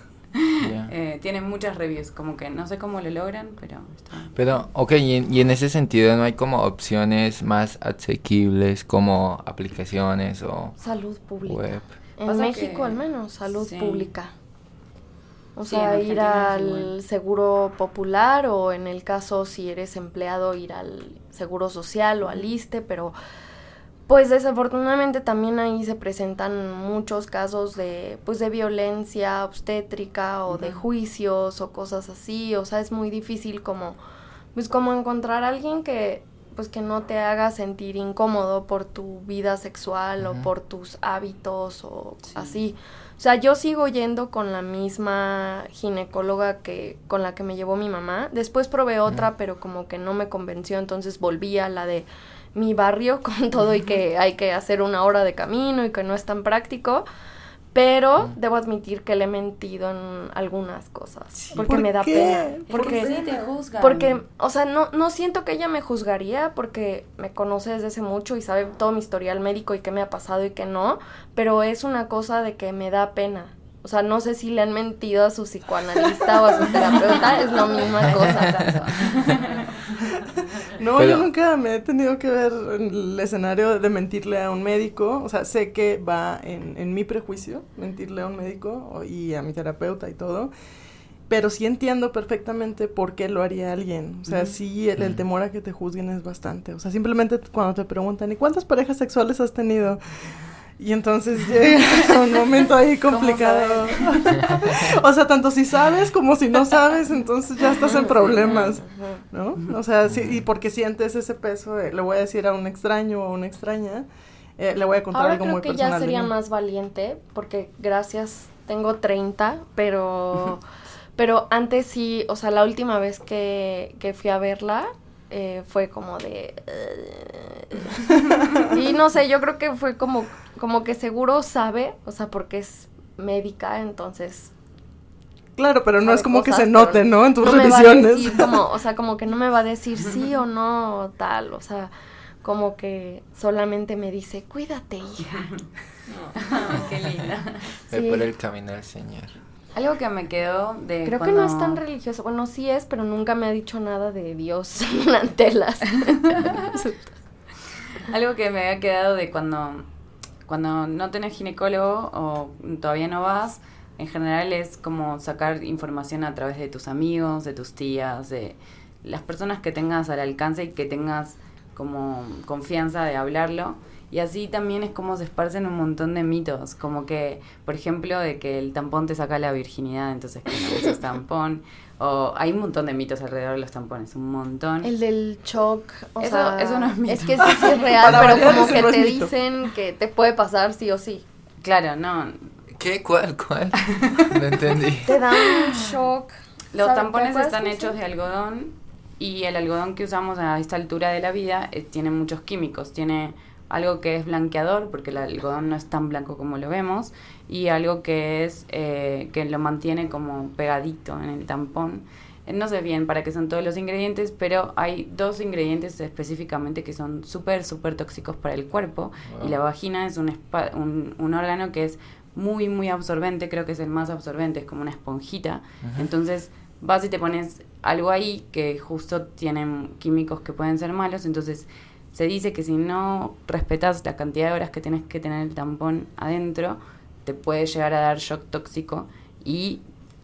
Speaker 2: Eh, tiene muchas reviews, como que no sé cómo lo logran, pero está.
Speaker 6: Pero, ok, y en, y en ese sentido no hay como opciones más asequibles como aplicaciones o
Speaker 4: Salud pública.
Speaker 6: web.
Speaker 4: En
Speaker 2: Pasa
Speaker 4: México
Speaker 2: que-
Speaker 4: al menos, salud
Speaker 2: sí.
Speaker 4: pública. O
Speaker 2: Sí,
Speaker 4: sea, ir al seguro popular o en el caso si eres empleado ir al seguro social o al ISTE, pero pues desafortunadamente también ahí se presentan muchos casos de pues de violencia obstétrica o de juicios o cosas así, o sea, es muy difícil como pues como encontrar a alguien que pues que no te haga sentir incómodo por tu vida sexual o por tus hábitos o
Speaker 2: Sí.
Speaker 4: así. O sea, yo sigo yendo con la misma ginecóloga que con la que me llevó mi mamá. Después probé otra, pero como que no me convenció, entonces volví a la de mi barrio (laughs) con todo y que hay que hacer una hora de camino y que no es tan práctico. Pero debo admitir que le he mentido en algunas cosas. Porque
Speaker 3: ¿Por
Speaker 4: me da
Speaker 3: qué?
Speaker 4: pena.
Speaker 3: ¿Por
Speaker 2: Porque
Speaker 4: Porque
Speaker 2: sí te juzgan.
Speaker 4: porque, o sea, no, no siento que ella me juzgaría porque me conoce desde hace mucho y sabe todo mi historial médico y qué me ha pasado y qué no, pero es una cosa de que me da pena. O sea, no sé si le han mentido a su psicoanalista o a su terapeuta, es la misma cosa. (laughs)
Speaker 3: No,
Speaker 6: Pero-
Speaker 3: yo nunca me he tenido que ver en el escenario de mentirle a un médico. O sea, sé que va en, en mi prejuicio mentirle a un médico y a mi terapeuta y todo. Pero sí entiendo perfectamente por qué lo haría alguien. O sea, sí, el, el
Speaker 6: Ujú.
Speaker 3: temor a que te juzguen es bastante. O sea, simplemente cuando te preguntan, ¿y cuántas parejas sexuales has tenido? Y entonces llega (laughs) un momento ahí
Speaker 2: ¿Cómo
Speaker 3: complicado. o sea, tanto si sabes como si no sabes, entonces ya estás en problemas. ¿no? O sea, sí, y porque sientes ese peso de, le voy a decir a un extraño o a una extraña, eh, le voy a contar
Speaker 4: Ahora
Speaker 3: algo
Speaker 4: creo
Speaker 3: muy
Speaker 4: que
Speaker 3: personal.
Speaker 4: ya
Speaker 3: de
Speaker 4: sería
Speaker 3: mí.
Speaker 4: más valiente porque gracias, tengo 30, pero, pero antes sí, o sea, la última vez que, que fui a verla eh, fue como de... (laughs) y no sé, yo creo que fue como, como que seguro sabe, o sea, porque es médica, entonces...
Speaker 3: Claro, pero no es como que se note, ¿no? En tus
Speaker 4: no me va a
Speaker 3: revisiones.
Speaker 4: decir como, o sea, como que no me va a decir sí o no, o tal, o sea, como que solamente me dice, cuídate, hija. (laughs)
Speaker 2: Qué linda. (laughs)
Speaker 6: Ve
Speaker 4: Sí.
Speaker 6: por el camino del Señor.
Speaker 2: Algo que me quedó de
Speaker 4: Creo
Speaker 2: cuando-
Speaker 4: que no es tan religioso. Bueno, sí es, pero nunca me ha dicho nada de Dios (laughs) ante las.
Speaker 2: Algo que me había quedado de cuando, cuando no tenés ginecólogo o todavía no vas, en general es como sacar información a través de tus amigos, de tus tías, de las personas que tengas al alcance y que tengas como confianza de hablarlo. Y así también es como se esparcen un montón de mitos, como que, por ejemplo, de que el tampón te saca la virginidad, entonces que no uses (laughs) tampón. O hay un montón de mitos alrededor de los tampones, un montón.
Speaker 4: El del shock. O
Speaker 2: Eso-
Speaker 4: sea,
Speaker 2: eso no es mito.
Speaker 4: Es que sí, sí es (laughs) real, pero como que te
Speaker 3: mito.
Speaker 4: dicen que te puede pasar sí o sí.
Speaker 2: Claro, no,
Speaker 6: ¿Qué? ¿Cuál? ¿Cuál? (laughs) No entendí.
Speaker 4: Te dan un shock.
Speaker 2: Los
Speaker 4: ¿Sabe- te
Speaker 2: tampones están hechos de algodón y el algodón que usamos a esta altura de la vida eh, tiene muchos químicos. Tiene algo que es blanqueador, porque el algodón no es tan blanco como lo vemos, y algo que es eh, que lo mantiene como pegadito en el tampón. Eh, No sé bien para qué son todos los ingredientes, pero hay dos ingredientes específicamente que son súper, súper tóxicos para el cuerpo. Y la vagina es un, un órgano que es muy, muy absorbente, creo que es el más absorbente, es como una esponjita. Entonces vas y te pones algo ahí que justo tienen químicos que pueden ser malos, entonces se dice que si no respetas la cantidad de horas que tienes que tener el tampón adentro, te puede llegar a dar shock tóxico y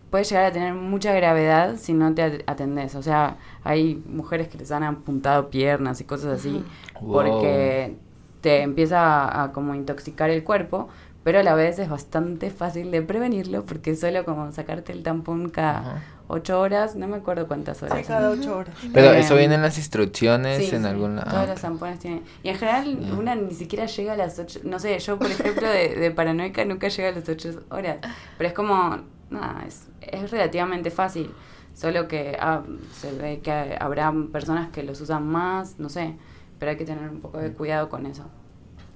Speaker 2: puede llegar a tener mucha gravedad si no te at- atendés. O sea, hay mujeres que les han apuntado piernas y cosas así
Speaker 6: Wow.
Speaker 2: porque te empieza a, a como intoxicar el cuerpo, pero a la vez es bastante fácil de prevenirlo porque solo como sacarte el tampón cada
Speaker 6: Ajá.
Speaker 2: Ocho horas, no me acuerdo cuántas horas.
Speaker 3: Sí,
Speaker 2: son.
Speaker 3: cada ocho horas.
Speaker 6: Pero
Speaker 2: Eh,
Speaker 6: eso viene en las instrucciones
Speaker 2: Sí,
Speaker 6: en
Speaker 2: sí,
Speaker 6: algún lado.
Speaker 2: Todos los tampones tienen. Y en general, una ni siquiera llega a las ocho. No sé, yo, por ejemplo, de, de paranoica nunca llega a las ocho horas. Pero es como. Nada, es, es relativamente fácil. Solo que ah, se ve que habrá personas que los usan más, no sé. Pero hay que tener un poco de cuidado con eso.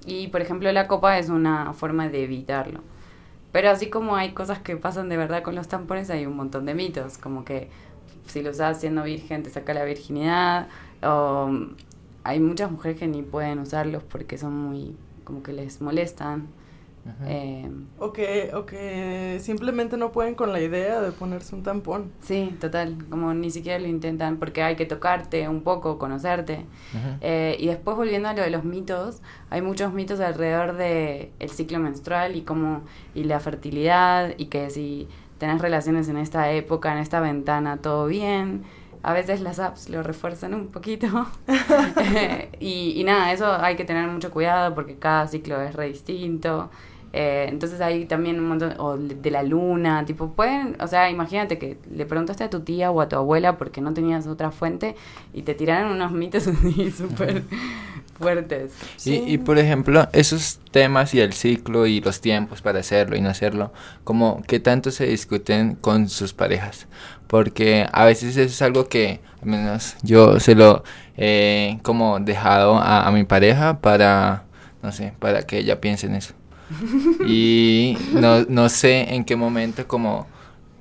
Speaker 2: Y, por ejemplo, la copa es una forma de evitarlo. Pero así como hay cosas que pasan de verdad con los tampones, hay un montón de mitos, como que si lo usas siendo virgen te saca la virginidad, o mm, hay muchas mujeres que ni pueden usarlos porque son muy, como que les molestan. Eh,
Speaker 3: O que, o que simplemente no pueden con la idea de ponerse un tampón.
Speaker 2: sí, total, como ni siquiera lo intentan porque hay que tocarte un poco, conocerte. Eh, y después volviendo a lo de los mitos, hay muchos mitos alrededor de el ciclo menstrual y cómo y la fertilidad y que si tenés relaciones en esta época, en esta ventana, todo bien. A veces las apps lo refuerzan un poquito. (laughs) (laughs) Y, y nada, eso hay que tener mucho cuidado porque cada ciclo es re distinto. Eh, entonces hay también un montón, o de la luna, tipo, pueden, o sea, imagínate que le preguntaste a tu tía o a tu abuela porque no tenías otra fuente y te tiraron unos mitos (laughs) así súper fuertes.
Speaker 6: Y, y por ejemplo, esos temas y el ciclo y los tiempos para hacerlo y no hacerlo, como que tanto se discuten con sus parejas. Porque a veces eso es algo que, al menos yo se lo he como dejado a, a mi pareja para, no sé, para que ella piense en eso. Y no, no sé en qué momento como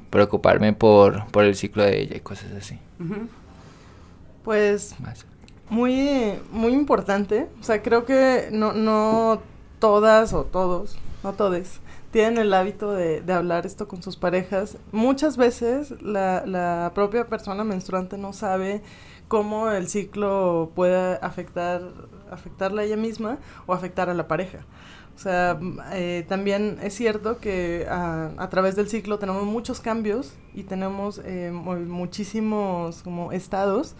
Speaker 6: preocuparme por, por el ciclo de ella y cosas así.
Speaker 3: Pues
Speaker 6: Más.
Speaker 3: muy, muy importante. O sea, creo que no, no todas o todos, no todes, tienen el hábito de, de hablar esto con sus parejas, muchas veces la, la propia persona menstruante no sabe cómo el ciclo puede afectar, afectarla a ella misma o afectar a la pareja. O sea, eh, también es cierto que a, a, través del ciclo tenemos muchos cambios y tenemos eh, muchísimos como estados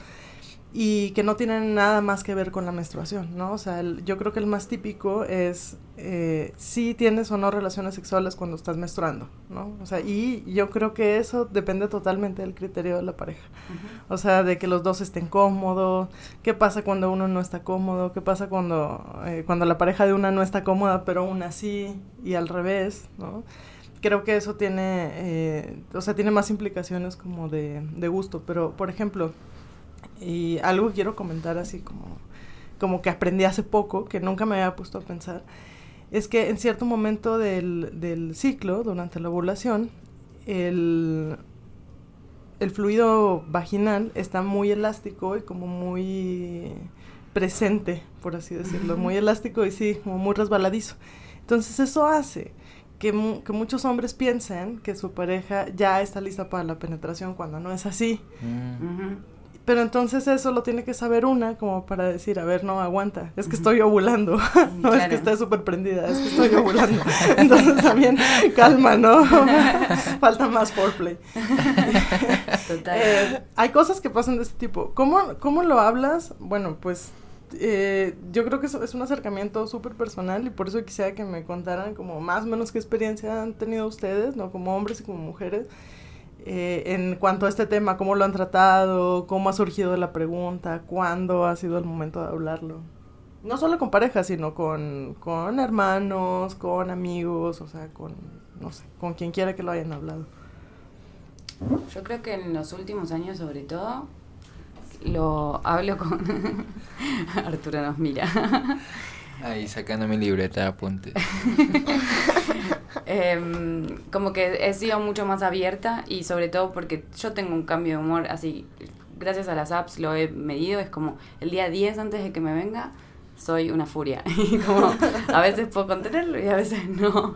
Speaker 3: y que no tienen nada más que ver con la menstruación, ¿no? O sea, el, yo creo que el más típico es eh, si tienes o no relaciones sexuales cuando estás menstruando, ¿no? O sea, y yo creo que eso depende totalmente del criterio de la pareja. Uh -huh. O sea, de que los dos estén cómodos, qué pasa cuando uno no está cómodo, qué pasa cuando, eh, cuando la pareja de una no está cómoda, pero una sí, y al revés, ¿no? Creo que eso tiene, eh, o sea, tiene más implicaciones como de, de gusto, pero, por ejemplo, y algo que quiero comentar así como, como que aprendí hace poco, que nunca me había puesto a pensar, es que en cierto momento del, del ciclo, durante la ovulación, el, el fluido vaginal está muy elástico y como muy presente, por así decirlo, muy elástico y sí, como muy resbaladizo. Entonces eso hace que, mu que, muchos hombres piensen que su pareja ya está lista para la penetración cuando no es así. Mm. Uh -huh. Pero entonces eso lo tiene que saber una como para decir, a ver, no, aguanta, es que estoy ovulando, (laughs) no claro. es que esté súper prendida, es que estoy ovulando. (laughs) Entonces también, calma, ¿no? (laughs) Falta más foreplay. Total. Eh, hay cosas que pasan de este tipo. ¿Cómo, cómo lo hablas? Bueno, pues eh, yo creo que es, es un acercamiento súper personal y por eso quisiera que me contaran como más o menos qué experiencia han tenido ustedes, ¿no? Como hombres y como mujeres eh, en cuanto a este tema, cómo lo han tratado, cómo ha surgido la pregunta, cuándo ha sido el momento de hablarlo. No solo con parejas, sino con, con hermanos, con amigos, o sea, con, no sé, con quien quiera que lo hayan hablado.
Speaker 2: Yo creo que en los últimos años, sobre todo, lo hablo con... (laughs) Arturo nos mira.
Speaker 6: Ahí sacando mi libreta de apuntes. (laughs)
Speaker 2: eh, como que he sido mucho más abierta y sobre todo porque yo tengo un cambio de humor así, gracias a las apps lo he medido, es como el día 10 antes de que me venga soy una furia. (laughs) Y como a veces puedo contenerlo y a veces no.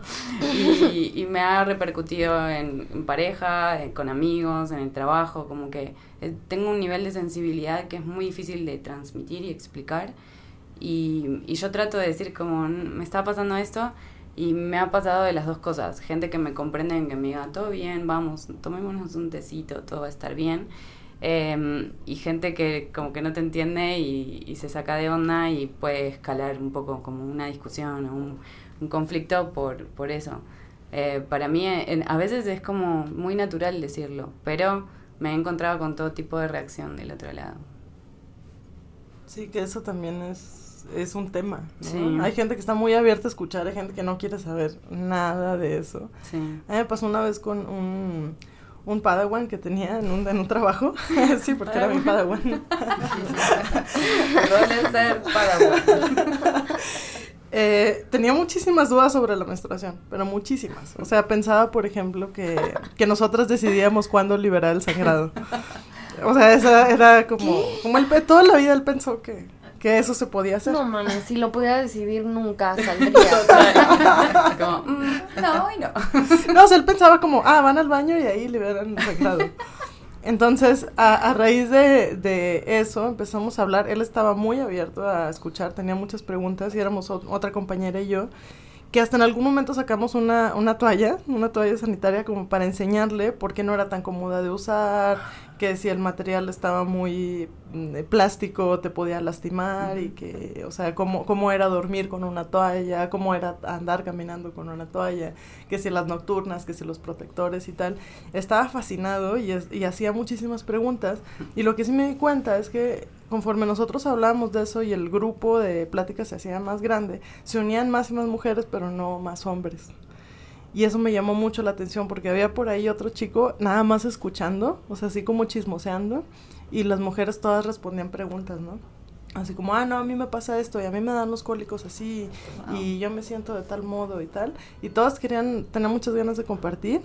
Speaker 2: Y, y me ha repercutido en, en pareja, en, con amigos, en el trabajo, como que eh, tengo un nivel de sensibilidad que es muy difícil de transmitir y explicar y, y yo trato de decir como me está pasando esto y me ha pasado de las dos cosas. Gente que me comprende, que me diga, todo bien, vamos, tomémonos un tecito, todo va a estar bien. Eh, y gente que como que no te entiende y, se saca de onda y puede escalar un poco como una discusión o un, un conflicto por, por eso. Eh, para mí en, a veces es como muy natural decirlo, pero me he encontrado con todo tipo de reacción del otro lado.
Speaker 3: Sí, que eso también es es un tema. ¿no? Sí. Hay gente que está muy abierta a escuchar, hay gente que no quiere saber nada de eso.
Speaker 2: Sí.
Speaker 3: A mí me pasó una vez con un, un padawan que tenía en un, en un trabajo. (laughs) sí, porque era mi padawan.
Speaker 2: Suele ser padawan. (laughs)
Speaker 3: Eh, tenía muchísimas dudas sobre la menstruación, pero muchísimas. O sea, pensaba, por ejemplo, que, que nosotras decidíamos cuándo liberar el sangrado. O sea, esa era como, como el, toda la vida él pensó que, que eso se podía hacer.
Speaker 4: No mames, si lo pudiera decidir nunca saldría. (laughs)
Speaker 2: como, (laughs) mm, no, hoy no. (laughs)
Speaker 3: no, o sea, él pensaba como, ah, van al baño y ahí liberan el sangrado. Entonces, a, a raíz de, de, eso, empezamos a hablar. Él estaba muy abierto a escuchar, tenía muchas preguntas y éramos o, otra compañera y yo, que hasta en algún momento sacamos una, una toalla, una toalla sanitaria como para enseñarle por qué no era tan cómoda de usar, que si el material estaba muy mm, plástico te podía lastimar y que, o sea, cómo, cómo era dormir con una toalla, cómo era andar caminando con una toalla, que si las nocturnas, que si los protectores y tal. Estaba fascinado y, es, y hacía muchísimas preguntas y lo que sí me di cuenta es que conforme nosotros hablábamos de eso y el grupo de pláticas se hacía más grande, se unían más y más mujeres, pero no más hombres. Y eso me llamó mucho la atención porque había por ahí otro chico nada más escuchando, o sea, así como chismoseando, y las mujeres todas respondían preguntas, ¿no? Así como, ah, no, a mí me pasa esto, y a mí me dan los cólicos así, wow. y yo me siento de tal modo y tal. Y todas querían, tener muchas ganas de compartir,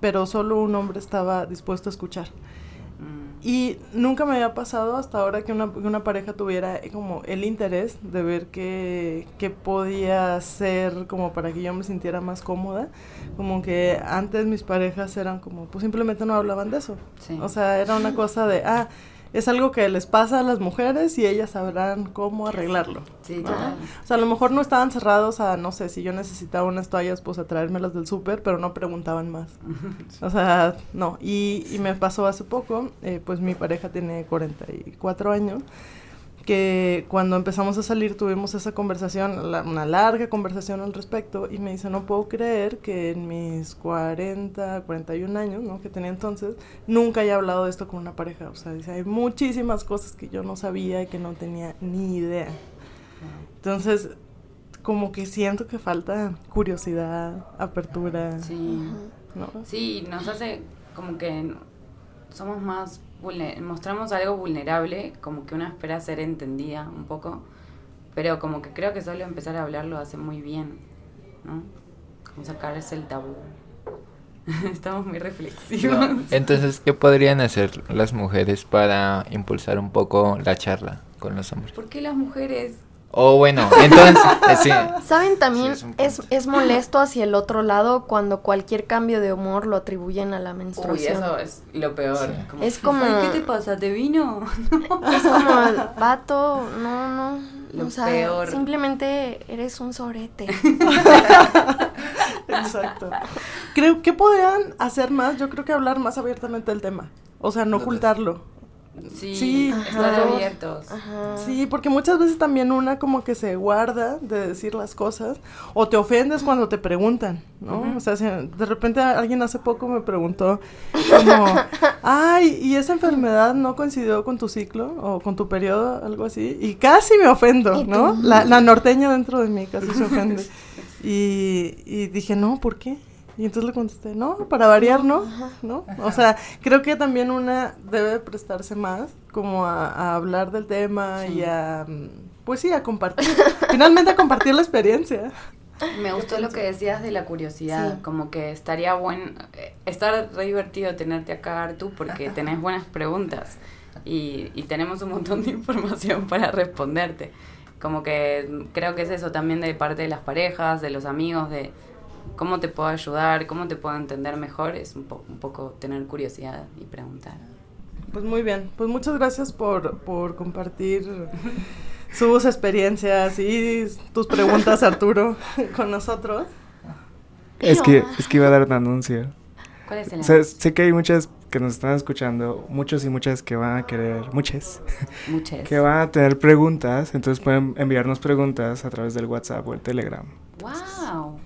Speaker 3: pero solo un hombre estaba dispuesto a escuchar. Y nunca me había pasado hasta ahora que una, que una pareja tuviera como el interés de ver qué, qué podía hacer como para que yo me sintiera más cómoda. Como que antes mis parejas eran como, pues simplemente no hablaban de eso.
Speaker 2: Sí.
Speaker 3: O sea, era una cosa de, ah, es algo que les pasa a las mujeres y ellas sabrán cómo arreglarlo.
Speaker 2: Sí, total.
Speaker 3: O sea, a lo mejor no estaban cerrados a, no sé, si yo necesitaba unas toallas, pues a traérmelas del súper, pero no preguntaban más. (laughs) O sea, no. Y, y me pasó hace poco, eh, pues mi pareja tiene 44 años, que cuando empezamos a salir tuvimos esa conversación, la- una larga conversación al respecto, y me dice, no puedo creer que en mis 40, 41 años, ¿no? Que tenía entonces, nunca haya hablado de esto con una pareja. O sea, dice, hay muchísimas cosas que yo no sabía y que no tenía ni idea. Entonces, como que siento que falta curiosidad, apertura,
Speaker 2: Sí.
Speaker 3: ¿no?
Speaker 2: Sí, nos hace como que somos más mostramos algo vulnerable, como que una espera ser entendida un poco, pero como que creo que solo empezar a hablarlo hace muy bien, ¿no? Como sacarse el tabú. (laughs) Estamos muy reflexivos.
Speaker 6: Entonces, ¿qué podrían hacer las mujeres para impulsar un poco la charla con los hombres?
Speaker 2: ¿Por qué las mujeres?
Speaker 6: O bueno, entonces, eh, sí.
Speaker 4: ¿Saben también?
Speaker 6: Sí, es
Speaker 4: es, molesto hacia el otro lado cuando cualquier cambio de humor lo atribuyen a la
Speaker 2: Uy,
Speaker 4: menstruación.
Speaker 2: eso es lo peor.
Speaker 6: Sí.
Speaker 2: Como,
Speaker 4: Es como-
Speaker 2: "Ay, ¿Qué te pasa? ¿Te vino? (laughs)
Speaker 4: Es como, vato, no, no.
Speaker 2: Lo
Speaker 4: o sea,
Speaker 2: peor.
Speaker 4: simplemente eres un sorete. (laughs)
Speaker 3: Exacto. Creo que podrían hacer más, yo creo que hablar más abiertamente del tema. O sea, no ocultarlo.
Speaker 2: Sí,
Speaker 3: Sí,
Speaker 2: estar abiertos.
Speaker 4: Ajá.
Speaker 3: Sí, porque muchas veces también una como que se guarda de decir las cosas o te ofendes cuando te preguntan, ¿no? O sea, si de repente alguien hace poco me preguntó como, (laughs) ay, ¿y esa enfermedad no coincidió con tu ciclo o con tu periodo, algo así? Y casi me ofendo. ¿no? La, la norteña dentro de mí casi se ofende. (laughs) Y, y dije, no, ¿por qué? Y entonces le contesté, no, para variar, ¿no? ¿No? O sea, creo que también una debe prestarse más como a, a hablar del tema y a, mm, pues sí, a compartir. (laughs) Finalmente a compartir la experiencia.
Speaker 2: Me gustó lo que decías de la curiosidad,
Speaker 4: Sí.
Speaker 2: como que estaría bueno, eh, estar re divertido tenerte acá, Artu, porque tenés buenas preguntas y, y tenemos un montón de (laughs) información para responderte. Como que mm, creo que es eso también de parte de las parejas, de los amigos, de cómo te puedo ayudar, cómo te puedo entender mejor, es un, po- un poco tener curiosidad y preguntar.
Speaker 3: Pues muy bien, pues muchas gracias por, por compartir sus experiencias y tus preguntas, Arturo, (laughs) con nosotros.
Speaker 5: Es que, es que iba a dar un anuncio.
Speaker 2: ¿Cuál es el
Speaker 5: O sea, sé que hay muchas que nos están escuchando, muchos y muchas que van a querer, muchas,
Speaker 2: Muchas.
Speaker 5: que van a tener preguntas, entonces pueden enviarnos preguntas a través del WhatsApp o el Telegram.
Speaker 2: ¡Wow!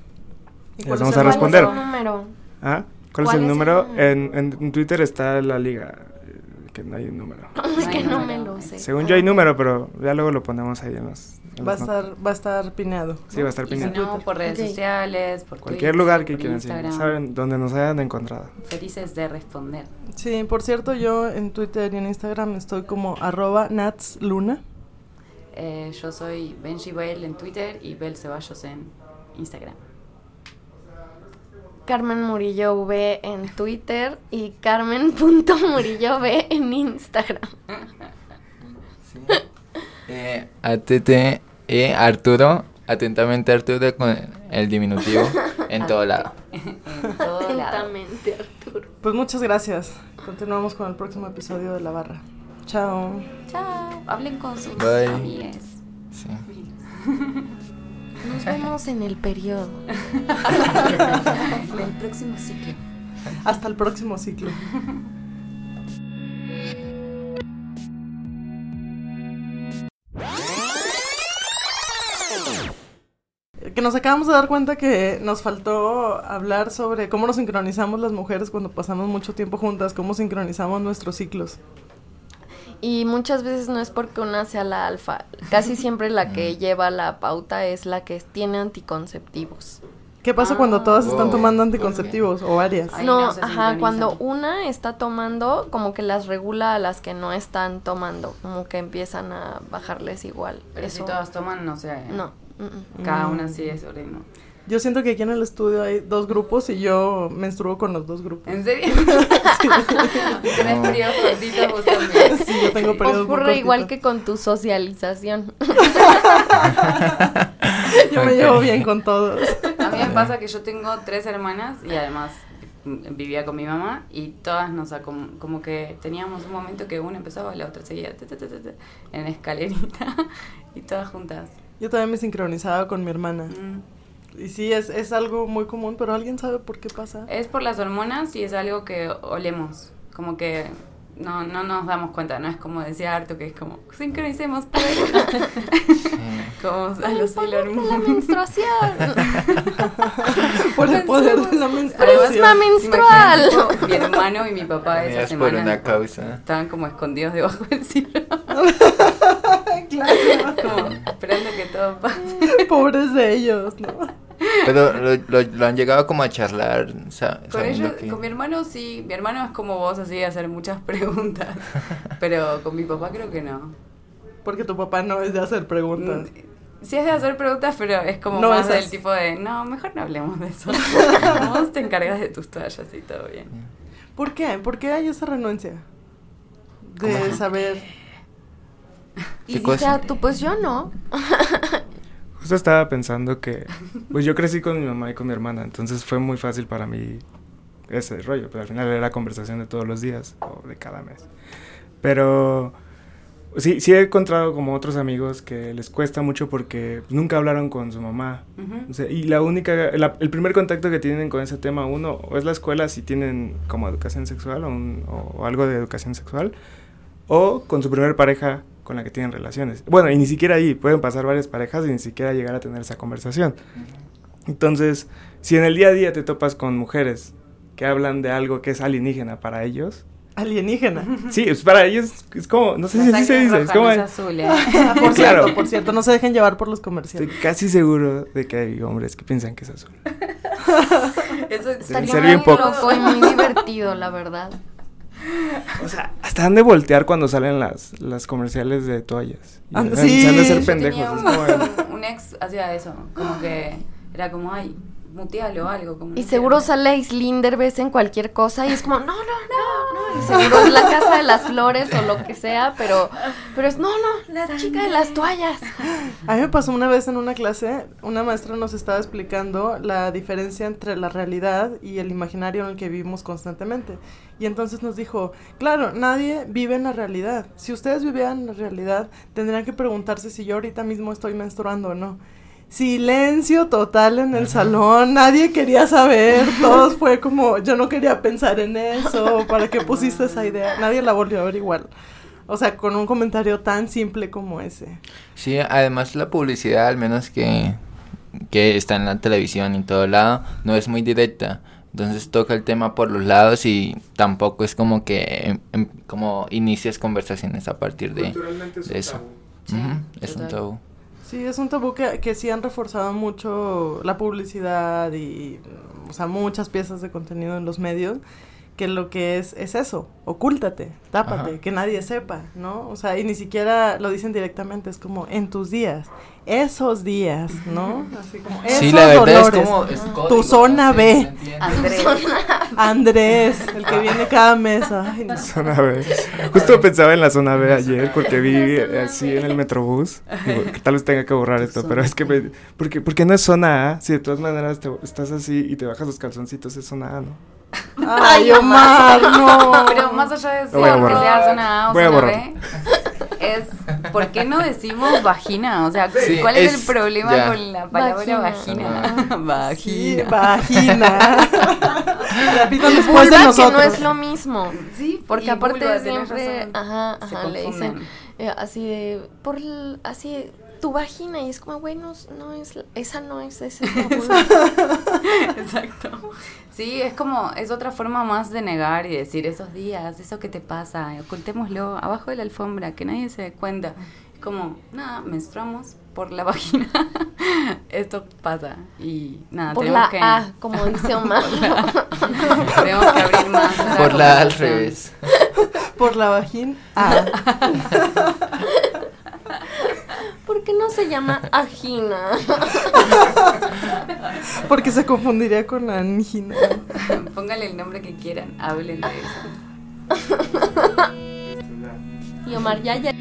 Speaker 3: ¿Y
Speaker 5: Les vamos a
Speaker 3: el
Speaker 4: ¿Cuál
Speaker 5: responder.
Speaker 4: es el número?
Speaker 5: ¿Ah? ¿Cuál,
Speaker 4: ¿Cuál
Speaker 5: es el
Speaker 4: es el
Speaker 5: número?
Speaker 4: número?
Speaker 5: En, en Twitter está la liga, eh, que no hay un número. (laughs)
Speaker 4: Es que no me lo sé.
Speaker 5: Según yo hay número, pero ya luego lo ponemos ahí en los... en
Speaker 3: Va
Speaker 5: notas.
Speaker 3: estar, va a estar pineado.
Speaker 5: Sí, va a estar
Speaker 2: Y si no, por redes
Speaker 4: Ok.
Speaker 2: sociales, por
Speaker 5: Cualquier
Speaker 2: Twitter,
Speaker 5: lugar que quieran, saben, donde nos hayan encontrado.
Speaker 2: Felices de responder.
Speaker 3: Sí, por cierto, yo en Twitter y en Instagram estoy como arroba natsluna.
Speaker 2: Eh, yo soy Benji Bell en Twitter y Bel Ceballos en Instagram.
Speaker 4: Carmen Murillo V en Twitter y Carmen.murillo V en Instagram.
Speaker 6: Eh, ATT, eh, Arturo, atentamente Arturo con el diminutivo en todo lado.
Speaker 2: en todo lado.
Speaker 4: Atentamente, Arturo.
Speaker 3: Pues muchas gracias. Continuamos con el próximo episodio de La Barra. Chao.
Speaker 2: Chao. Hablen con sus
Speaker 6: Bye.
Speaker 2: amigas.
Speaker 6: Sí.
Speaker 4: Nos vemos en el periodo.
Speaker 2: En (laughs) el próximo ciclo.
Speaker 3: Hasta el próximo ciclo. Que nos acabamos de dar cuenta que nos faltó hablar sobre cómo nos sincronizamos las mujeres cuando pasamos mucho tiempo juntas, cómo sincronizamos nuestros ciclos.
Speaker 4: Y muchas veces no es porque una sea la alfa. Casi siempre la que lleva la pauta es la que tiene anticonceptivos.
Speaker 3: ¿Qué pasa cuando
Speaker 2: Ah.
Speaker 3: todas están
Speaker 6: Oh,
Speaker 3: tomando anticonceptivos o varias?
Speaker 2: Ay,
Speaker 4: no, ajá, cuando una está tomando, como que las regula a las que no están tomando, como que empiezan a bajarles igual.
Speaker 2: Pero si
Speaker 4: Eso-
Speaker 2: todas toman, no sé.
Speaker 4: No. mm, mm.
Speaker 2: Cada una sigue su ritmo.
Speaker 3: Yo siento que aquí en el estudio hay dos grupos y yo menstruo con los dos grupos.
Speaker 2: ¿En serio? Tienes periodos cortitos vos también.
Speaker 3: Sí, yo tengo periodos
Speaker 4: Ocurre igual que con tu socialización. (laughs)
Speaker 3: Yo me
Speaker 6: Ok.
Speaker 3: llevo bien con todos.
Speaker 2: A mí me pasa que yo tengo tres hermanas y además vivía con mi mamá y todas nos acom- como que teníamos un momento que una empezaba y la otra seguía ta, ta, ta, ta, ta, en escalerita (laughs) y todas juntas.
Speaker 3: Yo también me sincronizaba con mi hermana.
Speaker 2: Mm.
Speaker 3: Y sí, es, es algo muy común, pero ¿alguien sabe por qué pasa?
Speaker 2: Es por las hormonas y es algo que olemos, como que no, no nos damos cuenta, no es como decía Arto que es como sincronicemos por ahí. (laughs) como a los Sailor
Speaker 4: La
Speaker 2: Moon.
Speaker 4: menstruación. (laughs)
Speaker 3: Por el poder de la menstruación.
Speaker 4: Prisma menstrual.
Speaker 2: imagínate, Mi hermano y mi papá esa
Speaker 6: por
Speaker 2: semana
Speaker 6: una causa.
Speaker 2: estaban como escondidos debajo del cielo. (laughs)
Speaker 3: Claro.
Speaker 2: como esperando que todo pase.
Speaker 3: Pobres de ellos, ¿no?
Speaker 6: Pero lo, lo, lo han llegado como a charlar,
Speaker 2: Con, ellos,
Speaker 6: que-
Speaker 2: con mi hermano sí, mi hermano es como vos, así de hacer muchas (laughs) preguntas, pero con mi papá creo que no.
Speaker 3: Porque tu papá no es de hacer preguntas.
Speaker 2: Mm, Sí es de hacer preguntas, pero es como
Speaker 3: No
Speaker 2: más
Speaker 3: esas.
Speaker 2: del tipo de, no, mejor no hablemos de eso. (laughs) vos te encargas de tus toallas y todo bien.
Speaker 3: ¿Por qué? ¿Por qué hay esa renuencia? De saber. (laughs)
Speaker 4: Y
Speaker 6: ¿Qué
Speaker 4: dice,
Speaker 6: cosa?
Speaker 4: ah, tú, pues yo no.
Speaker 5: Justo estaba pensando que, pues yo crecí con mi mamá y con mi hermana, entonces fue muy fácil para mí ese rollo, pero al final era conversación de todos los días o de cada mes. Pero sí, sí he encontrado como otros amigos que les cuesta mucho porque nunca hablaron con su mamá.
Speaker 2: Ujú.
Speaker 5: O sea, y la única, la- el primer contacto que tienen con ese tema, uno, o es la escuela si tienen como educación sexual o, un- o algo de educación sexual, o con su primer pareja con la que tienen relaciones. Bueno, y ni siquiera ahí, pueden pasar varias parejas y ni siquiera llegar a tener esa conversación. Entonces, si en el día a día te topas con mujeres que hablan de algo que es alienígena para ellos,
Speaker 3: Alienígena.
Speaker 5: sí, es para ellos, es como, no sé
Speaker 2: La
Speaker 5: si así se dice, es como...
Speaker 2: azul, ¿eh? (laughs)
Speaker 3: por
Speaker 5: Claro.
Speaker 3: cierto, por cierto, no se dejen llevar por los
Speaker 5: Estoy
Speaker 3: comerciales.
Speaker 5: casi seguro de que hay hombres que piensan que es azul.
Speaker 2: Eso
Speaker 4: Estaría muy loco y muy divertido, la verdad.
Speaker 5: O sea, hasta han de voltear cuando salen las, las comerciales de toallas. Y
Speaker 3: Ah, sí.
Speaker 5: Se han de ser pendejos.
Speaker 2: un,
Speaker 5: como (laughs)
Speaker 2: ex hacía eso, como que era como, ay, mutealo o algo. Como,
Speaker 4: Y seguro sale Islinder ves en cualquier cosa y es como, no, no, no, no. (laughs) Y seguro es la casa de las flores o lo que sea, pero, pero es, no, no, la chica de las toallas.
Speaker 3: A mí me pasó una vez en una clase, una maestra nos estaba explicando la diferencia entre la realidad y el imaginario en el que vivimos constantemente. Y entonces nos dijo, claro, nadie vive en la realidad. Si ustedes vivieran en la realidad, tendrían que preguntarse si yo ahorita mismo estoy menstruando o no. Silencio total en el salón, nadie quería saber, (laughs) todos fue como, yo no quería pensar en eso, ¿para qué pusiste esa idea? (laughs) Nadie la volvió a ver igual. O sea, con un comentario tan simple como ese.
Speaker 6: Sí, además la publicidad, al menos que, que está en la televisión y en todo lado, no es muy directa. Entonces toca el tema por los lados y tampoco es como que em- em- como inicias conversaciones a partir de, de eso.
Speaker 2: Sí,
Speaker 6: Ujú, es un tabú.
Speaker 3: Sí, es un tabú que, que sí han reforzado mucho la publicidad y, o sea, muchas piezas de contenido en los medios, que lo que es es eso, ocúltate, tápate,
Speaker 6: Ajá.
Speaker 3: que nadie sepa, ¿no? O sea, y ni siquiera lo dicen directamente, es como en tus días, esos días, ¿no? Así como
Speaker 6: Sí,
Speaker 3: esos
Speaker 6: la verdad
Speaker 3: olores.
Speaker 6: es como... es
Speaker 3: Tu zona
Speaker 6: ¿no? Sí,
Speaker 3: B.
Speaker 2: Andrés. (laughs)
Speaker 3: Andrés, el que viene cada mes. Ay, no.
Speaker 5: Zona B. Justo pensaba en la zona B ayer porque vi (laughs) así en el metrobús. Digo, que tal vez tenga que borrar esto, pero es que me- porque, porque no es zona A. Si de todas maneras te- estás así y te bajas los calzoncitos, es zona A, ¿no?
Speaker 3: Ay, Omar, no.
Speaker 2: Pero más allá de ser que
Speaker 5: borrar.
Speaker 2: sea zona A o
Speaker 5: Voy a
Speaker 2: zona
Speaker 5: borrar.
Speaker 2: B, es ¿por qué no decimos vagina? O sea,
Speaker 6: Sí,
Speaker 2: ¿cuál es,
Speaker 6: es-
Speaker 2: el problema
Speaker 6: ya.
Speaker 2: con la palabra vagina?
Speaker 4: Vagina.
Speaker 3: Sí,
Speaker 2: vagina. (laughs)
Speaker 3: vagina. Repitan después de
Speaker 4: que
Speaker 3: nosotros.
Speaker 4: no es lo mismo.
Speaker 2: Sí,
Speaker 4: Porque aparte siempre,
Speaker 2: razón.
Speaker 4: ajá, ajá, le dicen eh, así de, por el- así, tu vagina, y es como, güey, no, no es, esa no es, esa es la vulva. (laughs)
Speaker 2: Exacto. Sí, es como, es otra forma más de negar y decir esos días, eso que te pasa, ocultémoslo abajo de la alfombra, que nadie se dé cuenta. Como, nada, menstruamos por la (laughs) vagina. Esto pasa y nada,
Speaker 4: Por
Speaker 2: tenemos
Speaker 4: la
Speaker 2: que...
Speaker 4: A, como dice (laughs) Omar.
Speaker 2: tenemos que abrir más.
Speaker 6: Por la al revés.
Speaker 3: Por la vagina. Ah.
Speaker 4: ¿Por ¿por qué no se llama (laughs) Agina?
Speaker 3: Porque se confundiría con la angina.
Speaker 2: Póngale el nombre que quieran, hablen de eso.
Speaker 4: Y Omar, ya, ya.